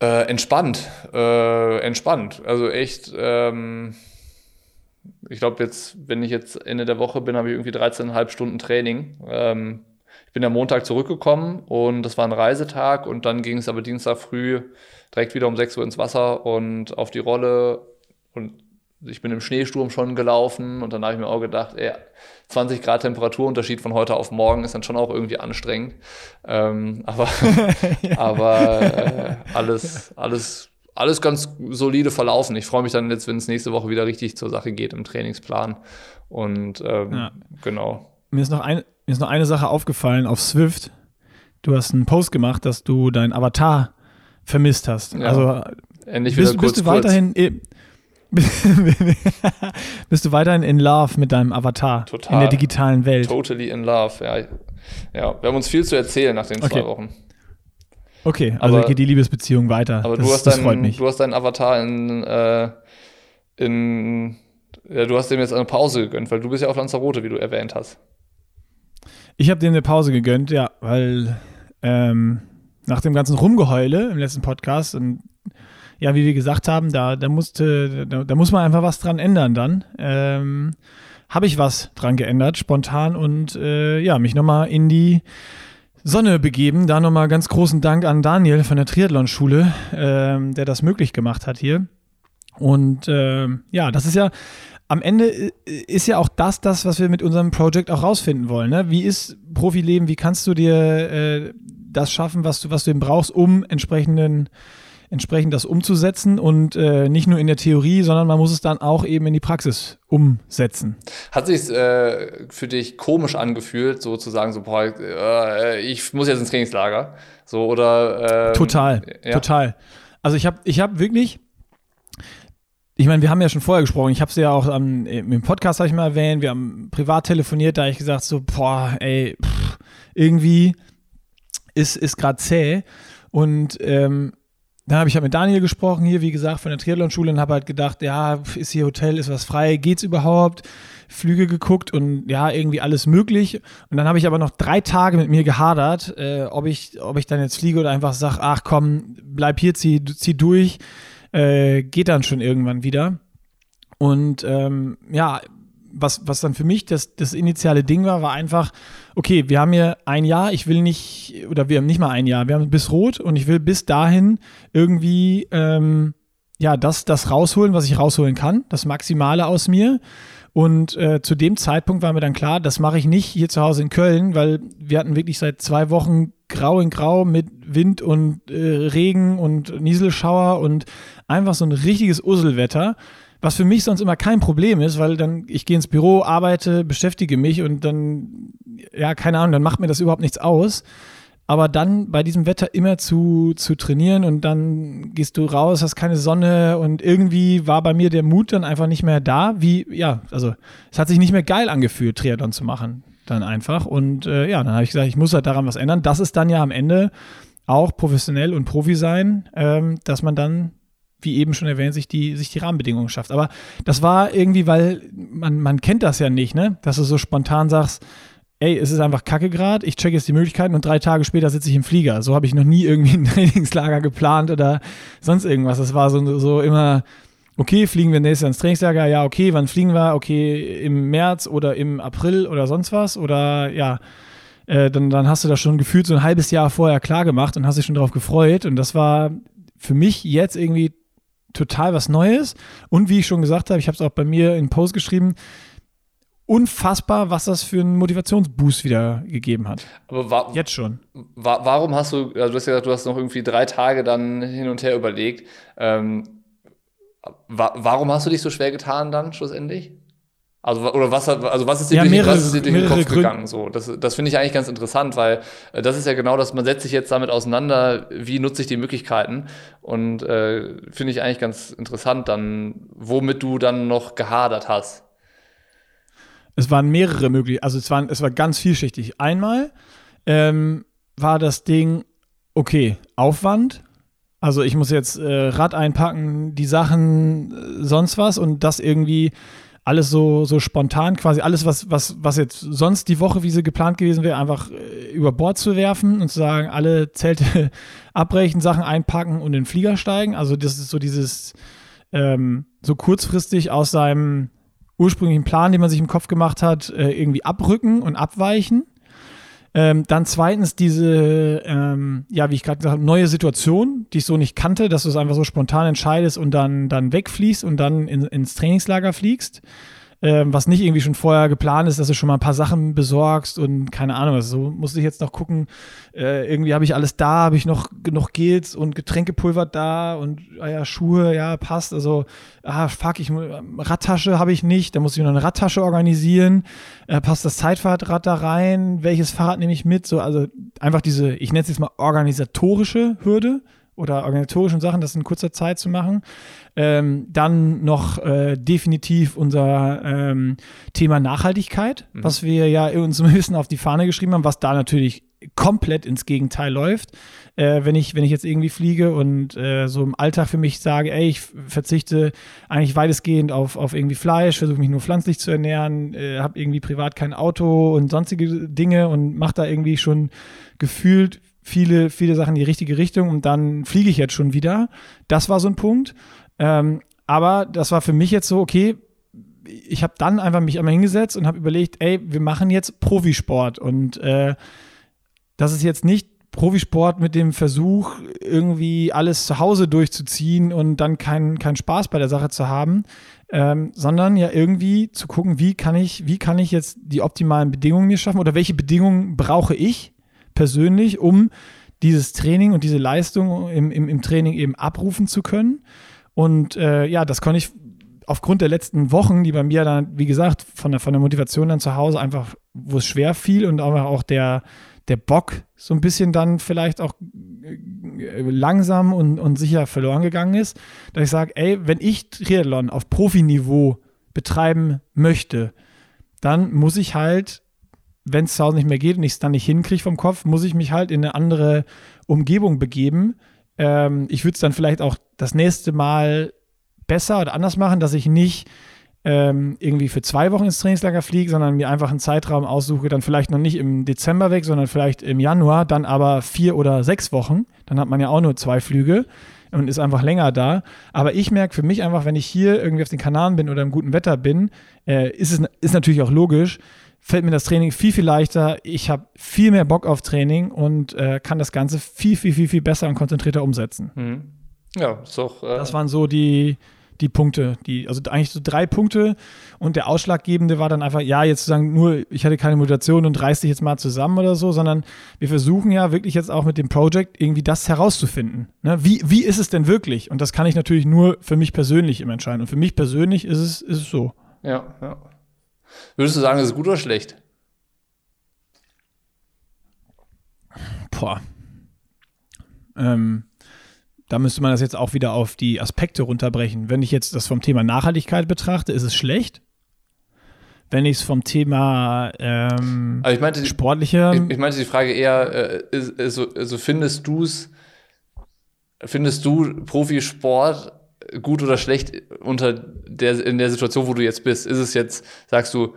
Äh, entspannt, äh, entspannt. Also echt, ähm, ich glaube jetzt, wenn ich jetzt Ende der Woche bin, habe ich irgendwie 13,5 Stunden Training. Ähm, bin am Montag zurückgekommen und das war ein Reisetag und dann ging es aber Dienstag früh direkt wieder um 6 Uhr ins Wasser und auf die Rolle und ich bin im Schneesturm schon gelaufen und dann habe ich mir auch gedacht, ey, 20 Grad Temperaturunterschied von heute auf morgen ist dann schon auch irgendwie anstrengend. Ähm, aber aber äh, alles, alles, alles ganz solide verlaufen. Ich freue mich dann jetzt, wenn es nächste Woche wieder richtig zur Sache geht im Trainingsplan. Und ähm, ja. genau. Mir ist, noch ein, mir ist noch eine Sache aufgefallen auf Swift. Du hast einen Post gemacht, dass du deinen Avatar vermisst hast. Ja. Also Endlich wieder bist, kurz, bist du weiterhin bist du weiterhin in love mit deinem Avatar Total. in der digitalen Welt? Totally in love, ja. Ja, wir haben uns viel zu erzählen nach den okay. zwei Wochen. Okay, also aber, geht die Liebesbeziehung weiter. Aber das, du, hast dein, freut mich. du hast deinen Avatar in, äh, in ja, du hast dem jetzt eine Pause gegönnt, weil du bist ja auf Lanzarote, wie du erwähnt hast. Ich habe dem eine Pause gegönnt, ja, weil ähm, nach dem ganzen Rumgeheule im letzten Podcast und ja, wie wir gesagt haben, da, da, musste, da, da muss man einfach was dran ändern dann. Ähm, Habe ich was dran geändert, spontan und äh, ja, mich nochmal in die Sonne begeben. Da nochmal ganz großen Dank an Daniel von der Triathlon-Schule, ähm, der das möglich gemacht hat hier. Und äh, ja, das ist ja am Ende äh, ist ja auch das, das, was wir mit unserem Projekt auch rausfinden wollen. Ne? Wie ist Profileben? Wie kannst du dir äh, das schaffen, was du, was du eben brauchst, um entsprechenden entsprechend das umzusetzen und äh, nicht nur in der Theorie, sondern man muss es dann auch eben in die Praxis umsetzen. Hat sich äh, für dich komisch angefühlt, sozusagen so, boah, äh, ich muss jetzt ins Trainingslager, so oder? Ähm, total, ja. total. Also ich habe, ich habe wirklich ich meine, wir haben ja schon vorher gesprochen. Ich habe es ja auch am, im Podcast habe ich mal erwähnt. Wir haben privat telefoniert, da habe ich gesagt so, boah, ey, pff, irgendwie ist ist gerade zäh. Und ähm, dann habe ich halt mit Daniel gesprochen, hier, wie gesagt, von der Triathlon-Schule und habe halt gedacht, ja, ist hier Hotel, ist was frei, geht's überhaupt? Flüge geguckt und ja, irgendwie alles möglich. Und dann habe ich aber noch drei Tage mit mir gehadert, äh, ob, ich, ob ich dann jetzt fliege oder einfach sage, ach komm, bleib hier, zieh, zieh durch, äh, geht dann schon irgendwann wieder. Und ähm, ja, was, was dann für mich das, das initiale Ding war, war einfach, okay, wir haben hier ein Jahr, ich will nicht, oder wir haben nicht mal ein Jahr, wir haben bis rot und ich will bis dahin irgendwie, ähm, ja, das, das rausholen, was ich rausholen kann, das Maximale aus mir. Und äh, zu dem Zeitpunkt war mir dann klar, das mache ich nicht hier zu Hause in Köln, weil wir hatten wirklich seit zwei Wochen grau in grau mit Wind und äh, Regen und Nieselschauer und einfach so ein richtiges Usselwetter was für mich sonst immer kein Problem ist, weil dann ich gehe ins Büro, arbeite, beschäftige mich und dann, ja, keine Ahnung, dann macht mir das überhaupt nichts aus. Aber dann bei diesem Wetter immer zu, zu trainieren und dann gehst du raus, hast keine Sonne und irgendwie war bei mir der Mut dann einfach nicht mehr da, wie, ja, also es hat sich nicht mehr geil angefühlt, Triathlon zu machen, dann einfach. Und äh, ja, dann habe ich gesagt, ich muss halt daran was ändern. Das ist dann ja am Ende auch professionell und Profi sein, ähm, dass man dann wie eben schon erwähnt, sich die, sich die Rahmenbedingungen schafft. Aber das war irgendwie, weil man, man kennt das ja nicht, ne? Dass du so spontan sagst, ey, es ist einfach kacke gerade, ich check jetzt die Möglichkeiten und drei Tage später sitze ich im Flieger. So habe ich noch nie irgendwie ein Trainingslager geplant oder sonst irgendwas. Das war so, so immer, okay, fliegen wir nächstes Jahr ins Trainingslager? Ja, okay, wann fliegen wir? Okay, im März oder im April oder sonst was? Oder ja, äh, dann, dann hast du das schon gefühlt so ein halbes Jahr vorher klar gemacht und hast dich schon darauf gefreut. Und das war für mich jetzt irgendwie total was Neues. Und wie ich schon gesagt habe, ich habe es auch bei mir in Post geschrieben, unfassbar, was das für einen Motivationsboost wieder gegeben hat. Aber war, jetzt schon. War, warum hast du, also du hast gesagt, du hast noch irgendwie drei Tage dann hin und her überlegt. Ähm, wa warum hast du dich so schwer getan dann schlussendlich? Also, oder was, also was ist dir ja, durch, mehrere, was ist dir durch den Kopf Gründe. gegangen? So, das, das finde ich eigentlich ganz interessant, weil äh, das ist ja genau das, man setzt sich jetzt damit auseinander, wie nutze ich die Möglichkeiten. Und äh, finde ich eigentlich ganz interessant, dann, womit du dann noch gehadert hast. Es waren mehrere Möglichkeiten, also es, waren, es war ganz vielschichtig. Einmal ähm, war das Ding, okay, Aufwand, also ich muss jetzt äh, Rad einpacken, die Sachen, äh, sonst was und das irgendwie alles so, so spontan, quasi alles, was, was, was jetzt sonst die Woche, wie sie geplant gewesen wäre, einfach äh, über Bord zu werfen und zu sagen, alle Zelte abbrechen, Sachen einpacken und in den Flieger steigen. Also das ist so dieses ähm, so kurzfristig aus seinem ursprünglichen Plan, den man sich im Kopf gemacht hat, äh, irgendwie abrücken und abweichen. Ähm, dann zweitens diese, ähm, ja, wie ich gerade gesagt habe, neue Situation, die ich so nicht kannte, dass du es einfach so spontan entscheidest und dann, dann wegfliegst und dann in, ins Trainingslager fliegst ähm, was nicht irgendwie schon vorher geplant ist, dass du schon mal ein paar Sachen besorgst und keine Ahnung, also so musste ich jetzt noch gucken, äh, irgendwie habe ich alles da, habe ich noch genug Gels und Getränkepulver da und ah ja, Schuhe, ja, passt, also ah, fuck, ich Radtasche habe ich nicht, da muss ich noch eine Radtasche organisieren, äh, passt das Zeitfahrrad da rein, welches Fahrrad nehme ich mit, so, also einfach diese, ich nenne es jetzt mal organisatorische Hürde, oder organisatorischen Sachen, das in kurzer Zeit zu machen. Ähm, dann noch äh, definitiv unser ähm, Thema Nachhaltigkeit, mhm. was wir ja uns ein bisschen auf die Fahne geschrieben haben, was da natürlich komplett ins Gegenteil läuft. Äh, wenn, ich, wenn ich jetzt irgendwie fliege und äh, so im Alltag für mich sage, ey, ich verzichte eigentlich weitestgehend auf, auf irgendwie Fleisch, versuche mich nur pflanzlich zu ernähren, äh, habe irgendwie privat kein Auto und sonstige Dinge und mache da irgendwie schon gefühlt viele, viele Sachen in die richtige Richtung und dann fliege ich jetzt schon wieder. Das war so ein Punkt. Ähm, aber das war für mich jetzt so, okay, ich habe dann einfach mich einmal hingesetzt und habe überlegt, ey, wir machen jetzt Profisport und äh, das ist jetzt nicht Profisport mit dem Versuch, irgendwie alles zu Hause durchzuziehen und dann keinen kein Spaß bei der Sache zu haben, ähm, sondern ja irgendwie zu gucken, wie kann ich, wie kann ich jetzt die optimalen Bedingungen mir schaffen oder welche Bedingungen brauche ich, persönlich, um dieses Training und diese Leistung im, im, im Training eben abrufen zu können. Und äh, ja, das konnte ich aufgrund der letzten Wochen, die bei mir dann, wie gesagt, von der, von der Motivation dann zu Hause einfach, wo es schwer fiel und auch der, der Bock so ein bisschen dann vielleicht auch äh, langsam und, und sicher verloren gegangen ist, dass ich sage, ey, wenn ich Triathlon auf Profiniveau betreiben möchte, dann muss ich halt wenn es zu Hause nicht mehr geht und ich es dann nicht hinkriege vom Kopf, muss ich mich halt in eine andere Umgebung begeben. Ähm, ich würde es dann vielleicht auch das nächste Mal besser oder anders machen, dass ich nicht ähm, irgendwie für zwei Wochen ins Trainingslager fliege, sondern mir einfach einen Zeitraum aussuche, dann vielleicht noch nicht im Dezember weg, sondern vielleicht im Januar, dann aber vier oder sechs Wochen. Dann hat man ja auch nur zwei Flüge und ist einfach länger da. Aber ich merke für mich einfach, wenn ich hier irgendwie auf den Kanaren bin oder im guten Wetter bin, äh, ist es ist natürlich auch logisch, fällt mir das Training viel, viel leichter. Ich habe viel mehr Bock auf Training und äh, kann das Ganze viel, viel, viel, viel besser und konzentrierter umsetzen. Mhm. Ja, ist auch. Äh das waren so die, die Punkte, die, also eigentlich so drei Punkte und der ausschlaggebende war dann einfach, ja, jetzt zu sagen, nur ich hatte keine Motivation und reiß dich jetzt mal zusammen oder so, sondern wir versuchen ja wirklich jetzt auch mit dem Projekt irgendwie das herauszufinden. Ne? Wie, wie ist es denn wirklich? Und das kann ich natürlich nur für mich persönlich immer entscheiden. Und für mich persönlich ist es, ist es so. Ja, ja. Würdest du sagen, ist es gut oder schlecht? Boah. Ähm, da müsste man das jetzt auch wieder auf die Aspekte runterbrechen. Wenn ich jetzt das vom Thema Nachhaltigkeit betrachte, ist es schlecht. Wenn ich es vom Thema ähm, also ich meinte, sportlicher. Ich, ich, meinte die Frage eher, äh, ist, ist, so, also findest du es, findest du Profisport gut oder schlecht unter der, in der Situation, wo du jetzt bist? Ist es jetzt, sagst du,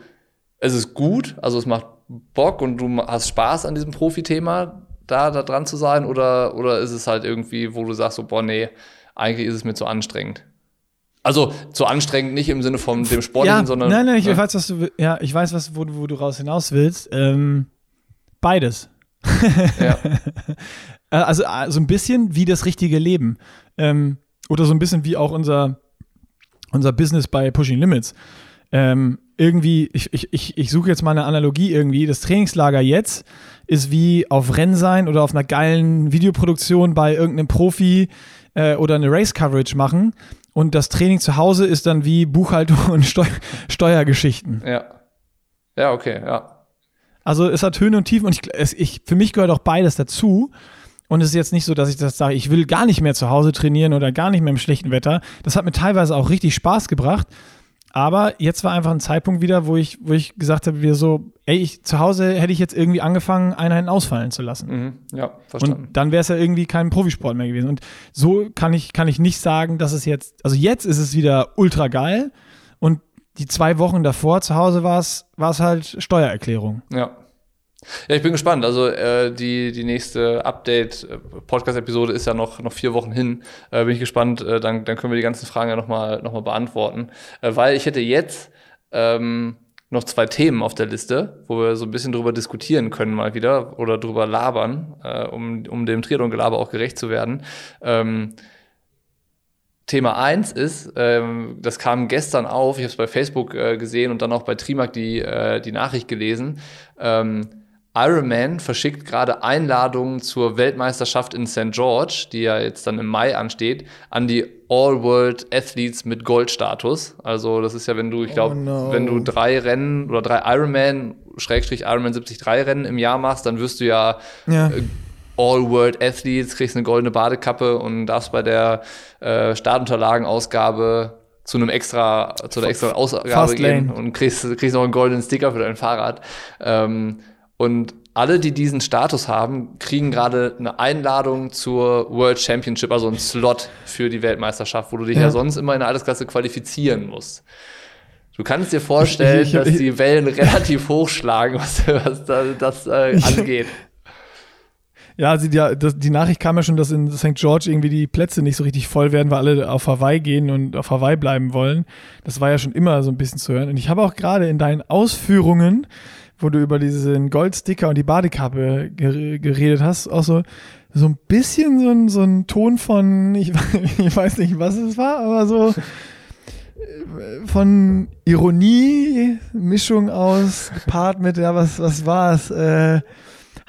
es ist gut, also es macht Bock und du hast Spaß an diesem Profi-Thema, da, da dran zu sein? Oder, oder ist es halt irgendwie, wo du sagst, so, boah, nee, eigentlich ist es mir zu anstrengend? Also zu anstrengend nicht im Sinne von dem Sportlichen, ja, sondern. Nein, nein, ich ja. weiß, was du, ja, ich weiß, was, wo, wo du raus hinaus willst. Ähm, beides. ja. also, also ein bisschen wie das richtige Leben. Ähm, oder so ein bisschen wie auch unser, unser Business bei Pushing Limits. Ähm, irgendwie, ich, ich, ich, ich suche jetzt mal eine Analogie irgendwie. Das Trainingslager jetzt ist wie auf Rennen sein oder auf einer geilen Videoproduktion bei irgendeinem Profi äh, oder eine Race-Coverage machen. Und das Training zu Hause ist dann wie Buchhaltung und Steu Steuergeschichten. Ja. Ja, okay, ja. Also es hat Höhen und Tiefen und ich, es, ich, für mich gehört auch beides dazu. Und es ist jetzt nicht so, dass ich das sage, ich will gar nicht mehr zu Hause trainieren oder gar nicht mehr im schlechten Wetter. Das hat mir teilweise auch richtig Spaß gebracht. Aber jetzt war einfach ein Zeitpunkt wieder, wo ich, wo ich gesagt habe, wir so, ey, ich, zu Hause hätte ich jetzt irgendwie angefangen, Einheiten ausfallen zu lassen. Mhm, ja, verstanden. Und dann wäre es ja irgendwie kein Profisport mehr gewesen. Und so kann ich, kann ich nicht sagen, dass es jetzt, also jetzt ist es wieder ultra geil. Und die zwei Wochen davor zu Hause war es, war es halt Steuererklärung. Ja. Ja, ich bin gespannt. Also äh, die, die nächste Update-Podcast-Episode ist ja noch, noch vier Wochen hin. Äh, bin ich gespannt. Äh, dann, dann können wir die ganzen Fragen ja nochmal noch mal beantworten. Äh, weil ich hätte jetzt ähm, noch zwei Themen auf der Liste, wo wir so ein bisschen drüber diskutieren können mal wieder oder drüber labern, äh, um, um dem Triathlon-Gelaber auch gerecht zu werden. Ähm, Thema eins ist, ähm, das kam gestern auf, ich habe es bei Facebook äh, gesehen und dann auch bei Trimark die, äh, die Nachricht gelesen. Ähm, Ironman verschickt gerade Einladungen zur Weltmeisterschaft in St. George, die ja jetzt dann im Mai ansteht, an die All-World Athletes mit Goldstatus. Also das ist ja, wenn du, ich glaube, oh no. wenn du drei Rennen oder drei Ironman, Schrägstrich Ironman 73 Rennen im Jahr machst, dann wirst du ja, ja. Äh, All-World Athletes, kriegst eine goldene Badekappe und darfst bei der äh, Startunterlagenausgabe zu einem extra, zu einer extra Ausgabe gehen und kriegst, kriegst noch einen goldenen Sticker für dein Fahrrad. Ähm, und alle, die diesen Status haben, kriegen gerade eine Einladung zur World Championship, also einen Slot für die Weltmeisterschaft, wo du dich ja, ja sonst immer in der Altersklasse qualifizieren musst. Du kannst dir vorstellen, ich, ich, dass die Wellen relativ hochschlagen, was, was da, das äh, angeht. Ja, also die, die, Nachricht kam ja schon, dass in St. George irgendwie die Plätze nicht so richtig voll werden, weil alle auf Hawaii gehen und auf Hawaii bleiben wollen. Das war ja schon immer so ein bisschen zu hören. Und ich habe auch gerade in deinen Ausführungen wo du über diesen Goldsticker und die Badekappe geredet hast, auch so, so ein bisschen so ein, so ein Ton von, ich, ich weiß nicht, was es war, aber so äh, von Ironie, Mischung aus, gepaart mit, ja, was, was war es, äh,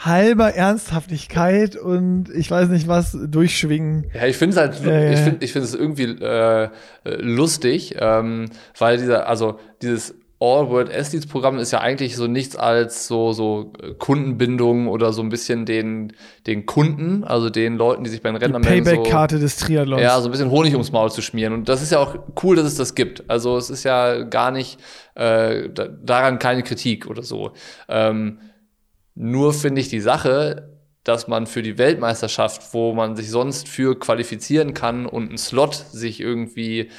halber Ernsthaftigkeit und ich weiß nicht was durchschwingen. Ja, ich finde es halt, äh, ich finde ich finde es irgendwie äh, lustig, ähm, weil dieser, also dieses All-World Athletes Programm ist ja eigentlich so nichts als so, so äh, Kundenbindung oder so ein bisschen den, den Kunden, also den Leuten, die sich bei den melden. Payback-Karte so, des Triathlons. Ja, so ein bisschen Honig ums Maul zu schmieren. Und das ist ja auch cool, dass es das gibt. Also es ist ja gar nicht äh, daran keine Kritik oder so. Ähm, nur finde ich die Sache, dass man für die Weltmeisterschaft, wo man sich sonst für qualifizieren kann und einen Slot sich irgendwie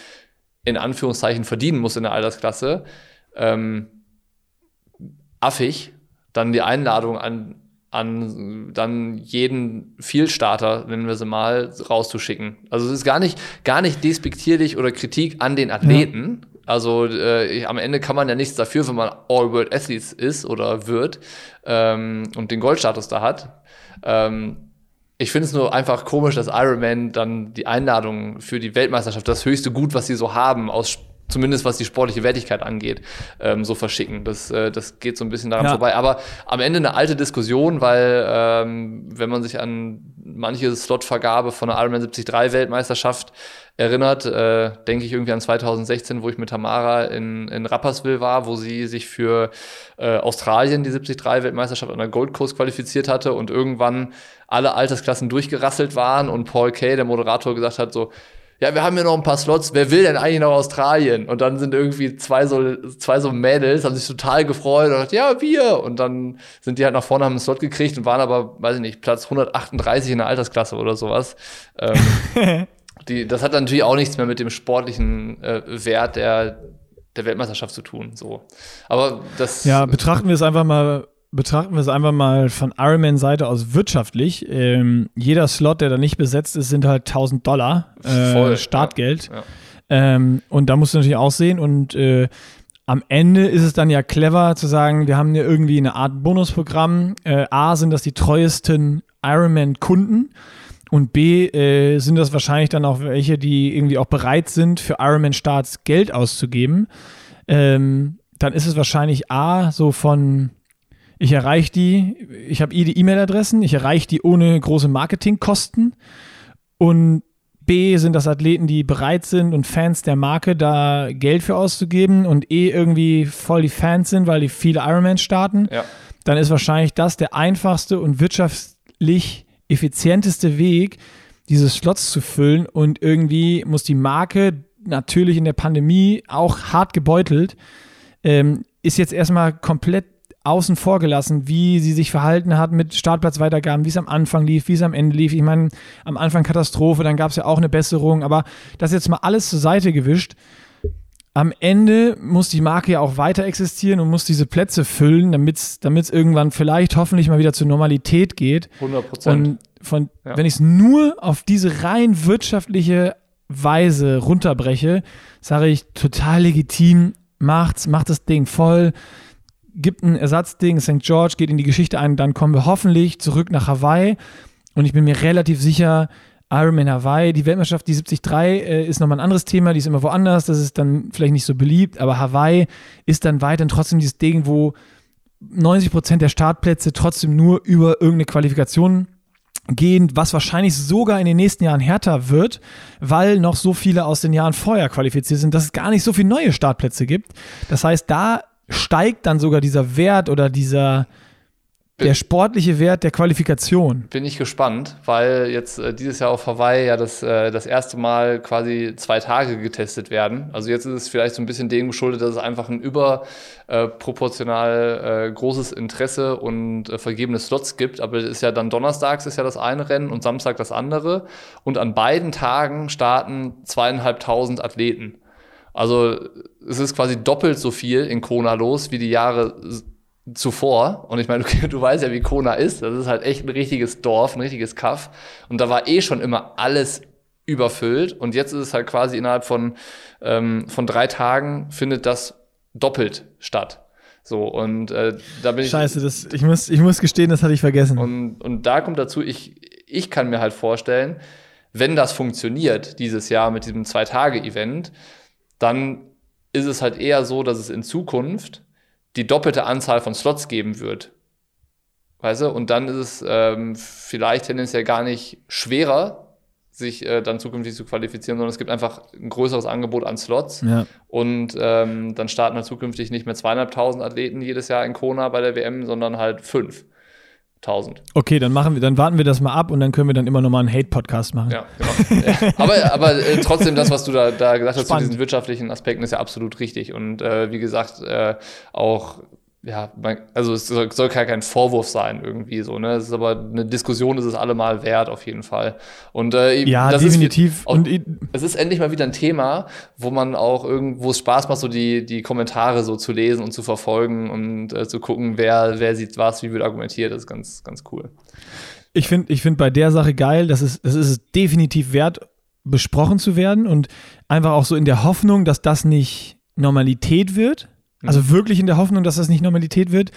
in Anführungszeichen verdienen muss in der Altersklasse, ähm, affig, dann die Einladung an, an dann jeden Vielstarter, nennen wir sie mal, rauszuschicken. Also es ist gar nicht, gar nicht despektierlich oder Kritik an den Athleten. Ja. Also äh, am Ende kann man ja nichts dafür, wenn man All-World Athletes ist oder wird ähm, und den Goldstatus da hat. Ähm, ich finde es nur einfach komisch, dass Ironman dann die Einladung für die Weltmeisterschaft, das höchste Gut, was sie so haben, aus zumindest was die sportliche Wertigkeit angeht, ähm, so verschicken. Das, äh, das geht so ein bisschen daran ja. vorbei. Aber am Ende eine alte Diskussion, weil ähm, wenn man sich an manche Slotvergabe von der Ironman 73 Weltmeisterschaft erinnert, äh, denke ich irgendwie an 2016, wo ich mit Tamara in, in Rapperswil war, wo sie sich für äh, Australien die 73 Weltmeisterschaft an der Gold Coast qualifiziert hatte und irgendwann alle Altersklassen durchgerasselt waren und Paul Kay, der Moderator, gesagt hat so, ja, wir haben hier noch ein paar Slots, wer will denn eigentlich nach Australien? Und dann sind irgendwie zwei so, zwei so Mädels, haben sich total gefreut und gesagt, ja, wir. Und dann sind die halt nach vorne, haben einen Slot gekriegt und waren aber, weiß ich nicht, Platz 138 in der Altersklasse oder sowas. Ähm, die, das hat natürlich auch nichts mehr mit dem sportlichen äh, Wert der, der Weltmeisterschaft zu tun. So. Aber das. Ja, betrachten wir es einfach mal betrachten wir es einfach mal von Ironman-Seite aus wirtschaftlich. Ähm, jeder Slot, der da nicht besetzt ist, sind halt 1000 Dollar äh, Voll, Startgeld. Ja, ja. Ähm, und da musst du natürlich auch sehen. Und äh, am Ende ist es dann ja clever zu sagen, wir haben ja irgendwie eine Art Bonusprogramm. Äh, A, sind das die treuesten Ironman-Kunden. Und B, äh, sind das wahrscheinlich dann auch welche, die irgendwie auch bereit sind, für Ironman-Starts Geld auszugeben. Ähm, dann ist es wahrscheinlich A, so von ich erreiche die, ich habe eh die E-Mail-Adressen, ich erreiche die ohne große Marketingkosten. Und B sind das Athleten, die bereit sind und Fans der Marke, da Geld für auszugeben und E irgendwie voll die Fans sind, weil die viele Ironman starten. Ja. Dann ist wahrscheinlich das der einfachste und wirtschaftlich effizienteste Weg, diese Slots zu füllen. Und irgendwie muss die Marke natürlich in der Pandemie auch hart gebeutelt, ähm, ist jetzt erstmal komplett außen vor gelassen, wie sie sich verhalten hat mit Startplatzweitergaben, wie es am Anfang lief, wie es am Ende lief. Ich meine, am Anfang Katastrophe, dann gab es ja auch eine Besserung, aber das jetzt mal alles zur Seite gewischt. Am Ende muss die Marke ja auch weiter existieren und muss diese Plätze füllen, damit es irgendwann vielleicht hoffentlich mal wieder zur Normalität geht. 100 Prozent. Und von, ja. wenn ich es nur auf diese rein wirtschaftliche Weise runterbreche, sage ich total legitim, macht's, macht das Ding voll, gibt ein Ersatzding, St. George geht in die Geschichte ein, dann kommen wir hoffentlich zurück nach Hawaii. Und ich bin mir relativ sicher, Ironman Hawaii, die Weltmeisterschaft, die 73 äh, ist nochmal ein anderes Thema, die ist immer woanders, das ist dann vielleicht nicht so beliebt, aber Hawaii ist dann weiterhin trotzdem dieses Ding, wo 90 Prozent der Startplätze trotzdem nur über irgendeine Qualifikation gehen, was wahrscheinlich sogar in den nächsten Jahren härter wird, weil noch so viele aus den Jahren vorher qualifiziert sind, dass es gar nicht so viele neue Startplätze gibt. Das heißt, da steigt dann sogar dieser Wert oder dieser, der sportliche Wert der Qualifikation. Bin ich gespannt, weil jetzt äh, dieses Jahr auf Hawaii ja das, äh, das erste Mal quasi zwei Tage getestet werden. Also jetzt ist es vielleicht so ein bisschen dem geschuldet, dass es einfach ein überproportional äh, großes Interesse und äh, vergebene Slots gibt. Aber es ist ja dann donnerstags ist ja das eine Rennen und Samstag das andere. Und an beiden Tagen starten zweieinhalbtausend Athleten. Also es ist quasi doppelt so viel in Kona los wie die Jahre zuvor. Und ich meine, du, du weißt ja, wie Kona ist. Das ist halt echt ein richtiges Dorf, ein richtiges Kaff. Und da war eh schon immer alles überfüllt. Und jetzt ist es halt quasi innerhalb von, ähm, von drei Tagen findet das doppelt statt. So, und äh, da bin ich. Scheiße, das, ich, muss, ich muss gestehen, das hatte ich vergessen. Und, und da kommt dazu, ich, ich kann mir halt vorstellen, wenn das funktioniert dieses Jahr mit diesem Zwei-Tage-Event, dann ist es halt eher so, dass es in Zukunft die doppelte Anzahl von Slots geben wird. Weißt du? Und dann ist es ähm, vielleicht tendenziell gar nicht schwerer, sich äh, dann zukünftig zu qualifizieren, sondern es gibt einfach ein größeres Angebot an Slots. Ja. Und ähm, dann starten halt zukünftig nicht mehr zweieinhalbtausend Athleten jedes Jahr in Kona bei der WM, sondern halt fünf. 1000. Okay, dann machen wir, dann warten wir das mal ab und dann können wir dann immer noch mal einen Hate-Podcast machen. Ja, genau. aber aber äh, trotzdem, das, was du da, da gesagt hast zu diesen wirtschaftlichen Aspekten, ist ja absolut richtig. Und äh, wie gesagt, äh, auch ja, also es soll, soll kein Vorwurf sein irgendwie so, ne? Es ist aber eine Diskussion, ist es allemal wert auf jeden Fall. Und äh, ja, definitiv. Ist, auch, und es ist endlich mal wieder ein Thema, wo man auch irgendwo es Spaß macht, so die die Kommentare so zu lesen und zu verfolgen und äh, zu gucken, wer wer sieht was, wie wird argumentiert, das ist ganz ganz cool. Ich finde ich finde bei der Sache geil, das ist das ist es definitiv wert besprochen zu werden und einfach auch so in der Hoffnung, dass das nicht Normalität wird also mhm. wirklich in der Hoffnung, dass das nicht Normalität wird.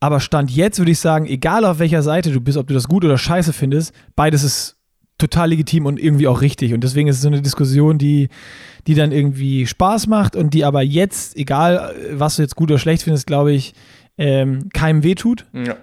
Aber Stand jetzt würde ich sagen, egal auf welcher Seite du bist, ob du das gut oder scheiße findest, beides ist total legitim und irgendwie auch richtig. Und deswegen ist es so eine Diskussion, die, die dann irgendwie Spaß macht und die aber jetzt, egal was du jetzt gut oder schlecht findest, glaube ich, ähm, keinem wehtut. Ja.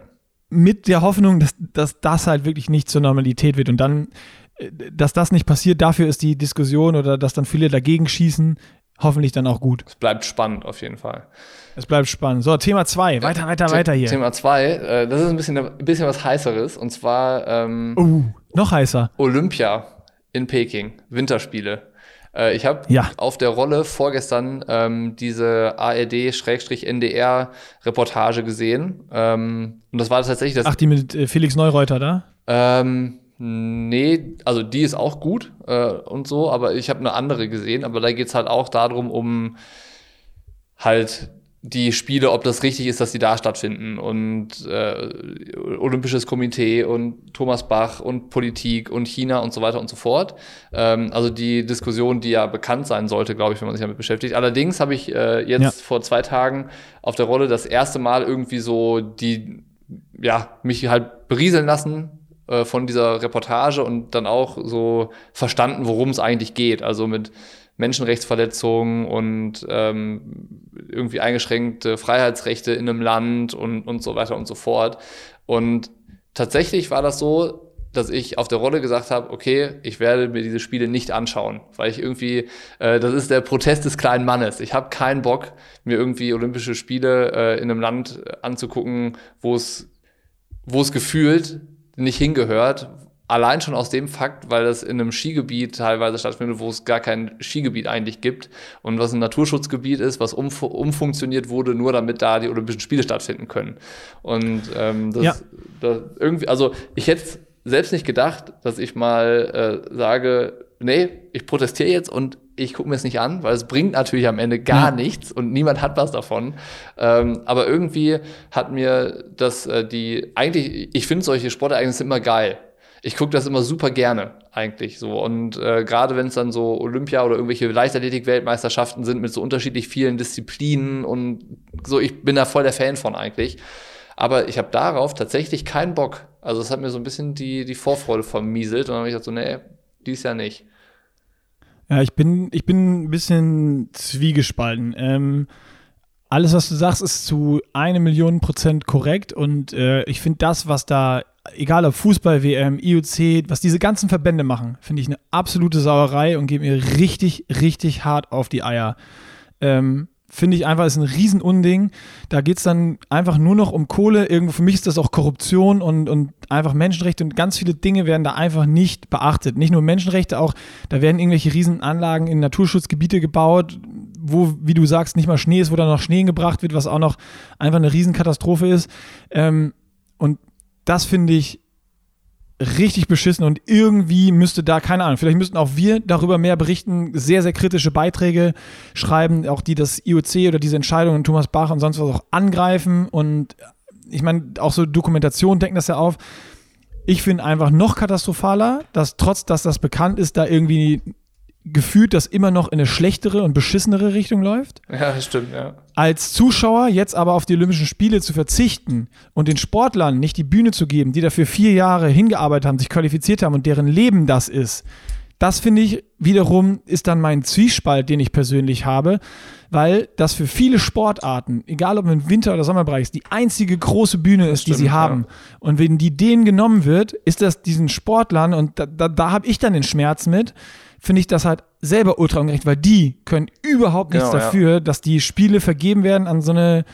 Mit der Hoffnung, dass, dass das halt wirklich nicht zur Normalität wird. Und dann, äh, dass das nicht passiert, dafür ist die Diskussion oder dass dann viele dagegen schießen, hoffentlich dann auch gut. Es bleibt spannend auf jeden Fall. Es bleibt spannend. So, Thema 2. Weiter, weiter, The weiter hier. Thema 2, äh, das ist ein bisschen, ein bisschen was Heißeres. Und zwar ähm, uh, noch heißer. Olympia in Peking, Winterspiele. Äh, ich habe ja. auf der Rolle vorgestern ähm, diese ARD-NDR-Reportage gesehen. Ähm, und das war tatsächlich das. Ach, die mit äh, Felix Neureuter da? Ähm, Nee, also die ist auch gut äh, und so, aber ich habe eine andere gesehen, aber da geht's halt auch darum, um halt die Spiele, ob das richtig ist, dass die da stattfinden und äh, Olympisches Komitee und Thomas Bach und Politik und China und so weiter und so fort. Ähm, also die Diskussion, die ja bekannt sein sollte, glaube ich, wenn man sich damit beschäftigt. Allerdings habe ich äh, jetzt ja. vor zwei Tagen auf der Rolle das erste Mal irgendwie so die, ja, mich halt berieseln lassen äh, von dieser Reportage und dann auch so verstanden, worum es eigentlich geht. Also mit Menschenrechtsverletzungen und ähm, irgendwie eingeschränkte Freiheitsrechte in einem Land und, und so weiter und so fort. Und tatsächlich war das so, dass ich auf der Rolle gesagt habe, okay, ich werde mir diese Spiele nicht anschauen, weil ich irgendwie, äh, das ist der Protest des kleinen Mannes. Ich habe keinen Bock, mir irgendwie Olympische Spiele äh, in einem Land anzugucken, wo es wo es gefühlt nicht hingehört. Allein schon aus dem Fakt, weil das in einem Skigebiet teilweise stattfindet, wo es gar kein Skigebiet eigentlich gibt und was ein Naturschutzgebiet ist, was umf umfunktioniert wurde, nur damit da die Olympischen Spiele stattfinden können. Und ähm, das, ja. das irgendwie, also ich hätte selbst nicht gedacht, dass ich mal äh, sage, nee, ich protestiere jetzt und ich gucke mir es nicht an, weil es bringt natürlich am Ende gar ja. nichts und niemand hat was davon. Ähm, aber irgendwie hat mir das äh, die, eigentlich, ich finde solche Sportereignisse immer geil. ich gucke das immer super gerne eigentlich so. Und äh, gerade wenn es dann so Olympia oder irgendwelche Leichtathletik-Weltmeisterschaften sind mit so unterschiedlich vielen Disziplinen und so, ich bin da voll der Fan von eigentlich. Aber ich habe darauf tatsächlich keinen Bock. Also es hat mir so ein bisschen die, die Vorfreude vermieselt und dann habe ich gesagt so, nee, dies Jahr nicht. Ja, ich bin, ich bin ein bisschen zwiegespalten. Ähm, alles, was du sagst, ist zu eine Million Prozent korrekt und äh, ich finde das, was da egal ob Fußball, WM, IOC, was diese ganzen Verbände machen, finde ich eine absolute Sauerei und gebe mir richtig, richtig hart auf die Eier. Ähm, finde ich einfach, ist ein Riesenunding. Da geht es dann einfach nur noch um Kohle. Irgendwo für mich ist das auch Korruption und, und einfach Menschenrechte und ganz viele Dinge werden da einfach nicht beachtet. Nicht nur Menschenrechte, auch da werden irgendwelche Riesenanlagen in Naturschutzgebiete gebaut, wo, wie du sagst, nicht mal Schnee ist, wo dann noch Schnee gebracht wird, was auch noch einfach eine Riesenkatastrophe ist. Ähm, und das finde ich richtig beschissen und irgendwie müsste da, keine Ahnung, vielleicht müssten auch wir darüber mehr berichten, sehr, sehr kritische Beiträge schreiben, auch die das IOC oder diese Entscheidungen Thomas Bach und sonst was auch angreifen und ich meine, auch so Dokumentation denken das ja auf. Ich finde einfach noch katastrophaler, dass trotz, dass das bekannt ist, da irgendwie gefühlt das immer noch in eine schlechtere und beschissenere Richtung läuft. Ja, das stimmt, ja. Als Zuschauer jetzt aber auf die Olympischen Spiele zu verzichten und den Sportlern nicht die Bühne zu geben, die dafür vier Jahre hingearbeitet haben, sich qualifiziert haben und deren Leben das ist, das finde ich wiederum ist dann mein Zwiespalt, den ich persönlich habe, weil das für viele Sportarten, egal ob im Winter- oder Sommerbereich ist, die einzige große Bühne ist, stimmt, die sie haben. Ja. Und wenn die denen genommen wird, ist das diesen Sportlern, und da, da, da habe ich dann den Schmerz mit, finde ich das halt selber ultra ungerecht, weil die können überhaupt nichts genau, dafür, ja. dass die Spiele vergeben werden an so eine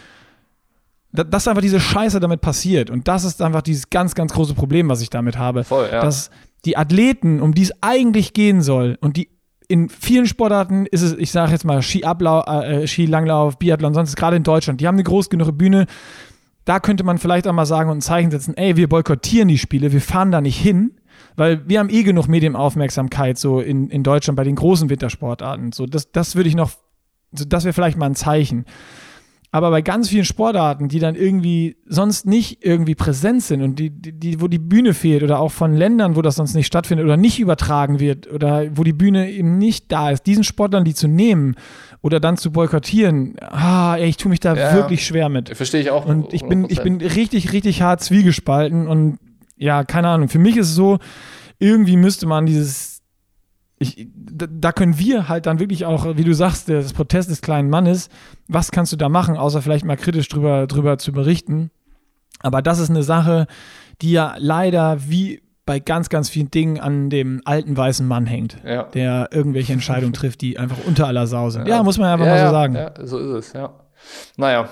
dass einfach diese Scheiße damit passiert. Und das ist einfach dieses ganz, ganz große Problem, was ich damit habe. Voll, ja. Dass die Athleten, um die es eigentlich gehen soll, und die in vielen Sportarten ist es, ich sage jetzt mal, Skiablauf, äh, Skilanglauf, Biathlon, sonst gerade in Deutschland, die haben eine groß genug Bühne. Da könnte man vielleicht auch mal sagen und ein Zeichen setzen, ey, wir boykottieren die Spiele, wir fahren da nicht hin, weil wir haben eh genug Medienaufmerksamkeit so in, in Deutschland bei den großen Wintersportarten. So, das, das würde ich noch, das wäre vielleicht mal ein Zeichen. Aber bei ganz vielen Sportarten, die dann irgendwie sonst nicht irgendwie präsent sind und die, die, wo die Bühne fehlt oder auch von Ländern, wo das sonst nicht stattfindet oder nicht übertragen wird oder wo die Bühne eben nicht da ist, diesen Sportlern die zu nehmen oder dann zu boykottieren, ah, ey, ich tue mich da ja, wirklich schwer mit. Verstehe ich auch. Und ich bin, ich bin richtig, richtig hart zwiegespalten und ja, keine Ahnung. Für mich ist es so, irgendwie müsste man dieses, ich, da, können wir halt dann wirklich auch, wie du sagst, das Protest des kleinen Mannes, was kannst du da machen, außer vielleicht mal kritisch drüber, drüber zu berichten. Aber das ist eine Sache, die ja leider wie bei ganz, ganz vielen Dingen an dem alten weißen Mann hängt, ja. der irgendwelche Entscheidungen trifft, die einfach unter aller Sau sind. Ja, ja muss man einfach ja, mal so sagen. Ja, so ist es, ja. Naja,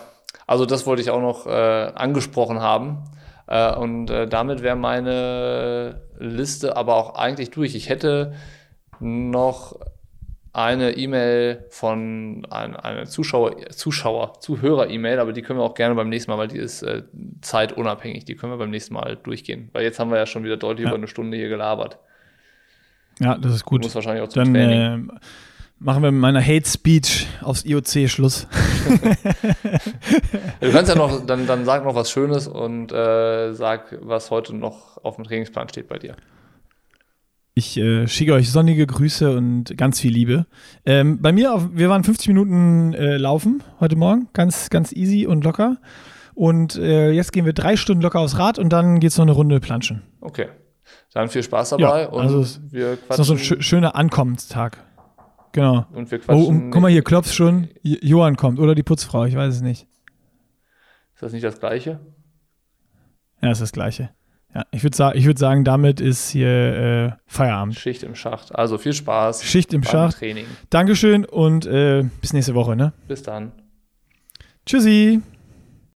also das wollte ich auch noch äh, angesprochen haben. Äh, und äh, damit wäre meine Liste aber auch eigentlich durch. Ich hätte noch eine E-Mail von einem eine Zuschauer, Zuschauer, Zuhörer-E-Mail, aber die können wir auch gerne beim nächsten Mal, weil die ist äh, zeitunabhängig. Die können wir beim nächsten Mal durchgehen. Weil jetzt haben wir ja schon wieder deutlich ja. über eine Stunde hier gelabert. Ja, das ist gut. Du musst wahrscheinlich auch zum Dann, Training. Machen wir mit meiner Hate Speech aufs IOC Schluss. du kannst ja noch, dann, dann sag noch was Schönes und äh, sag, was heute noch auf dem Trainingsplan steht bei dir. Ich äh, schicke euch sonnige Grüße und ganz viel Liebe. Ähm, bei mir, auf, wir waren 50 Minuten äh, laufen heute Morgen, ganz, ganz easy und locker. Und äh, jetzt gehen wir drei Stunden locker aufs Rad und dann geht es noch eine Runde planschen. Okay. Dann viel Spaß dabei ja, also und wir quatschen. Ist noch so ein schöner Ankommenstag. Genau. Und wir quatschen. Oh, und, guck mal hier, klopft schon. Johann kommt oder die Putzfrau, ich weiß es nicht. Ist das nicht das Gleiche? Ja, ist das Gleiche. Ja, ich würde sagen, würd sagen, damit ist hier äh, Feierabend. Schicht im Schacht. Also viel Spaß. Schicht im Schacht. Training. Dankeschön und äh, bis nächste Woche. Ne? Bis dann. Tschüssi.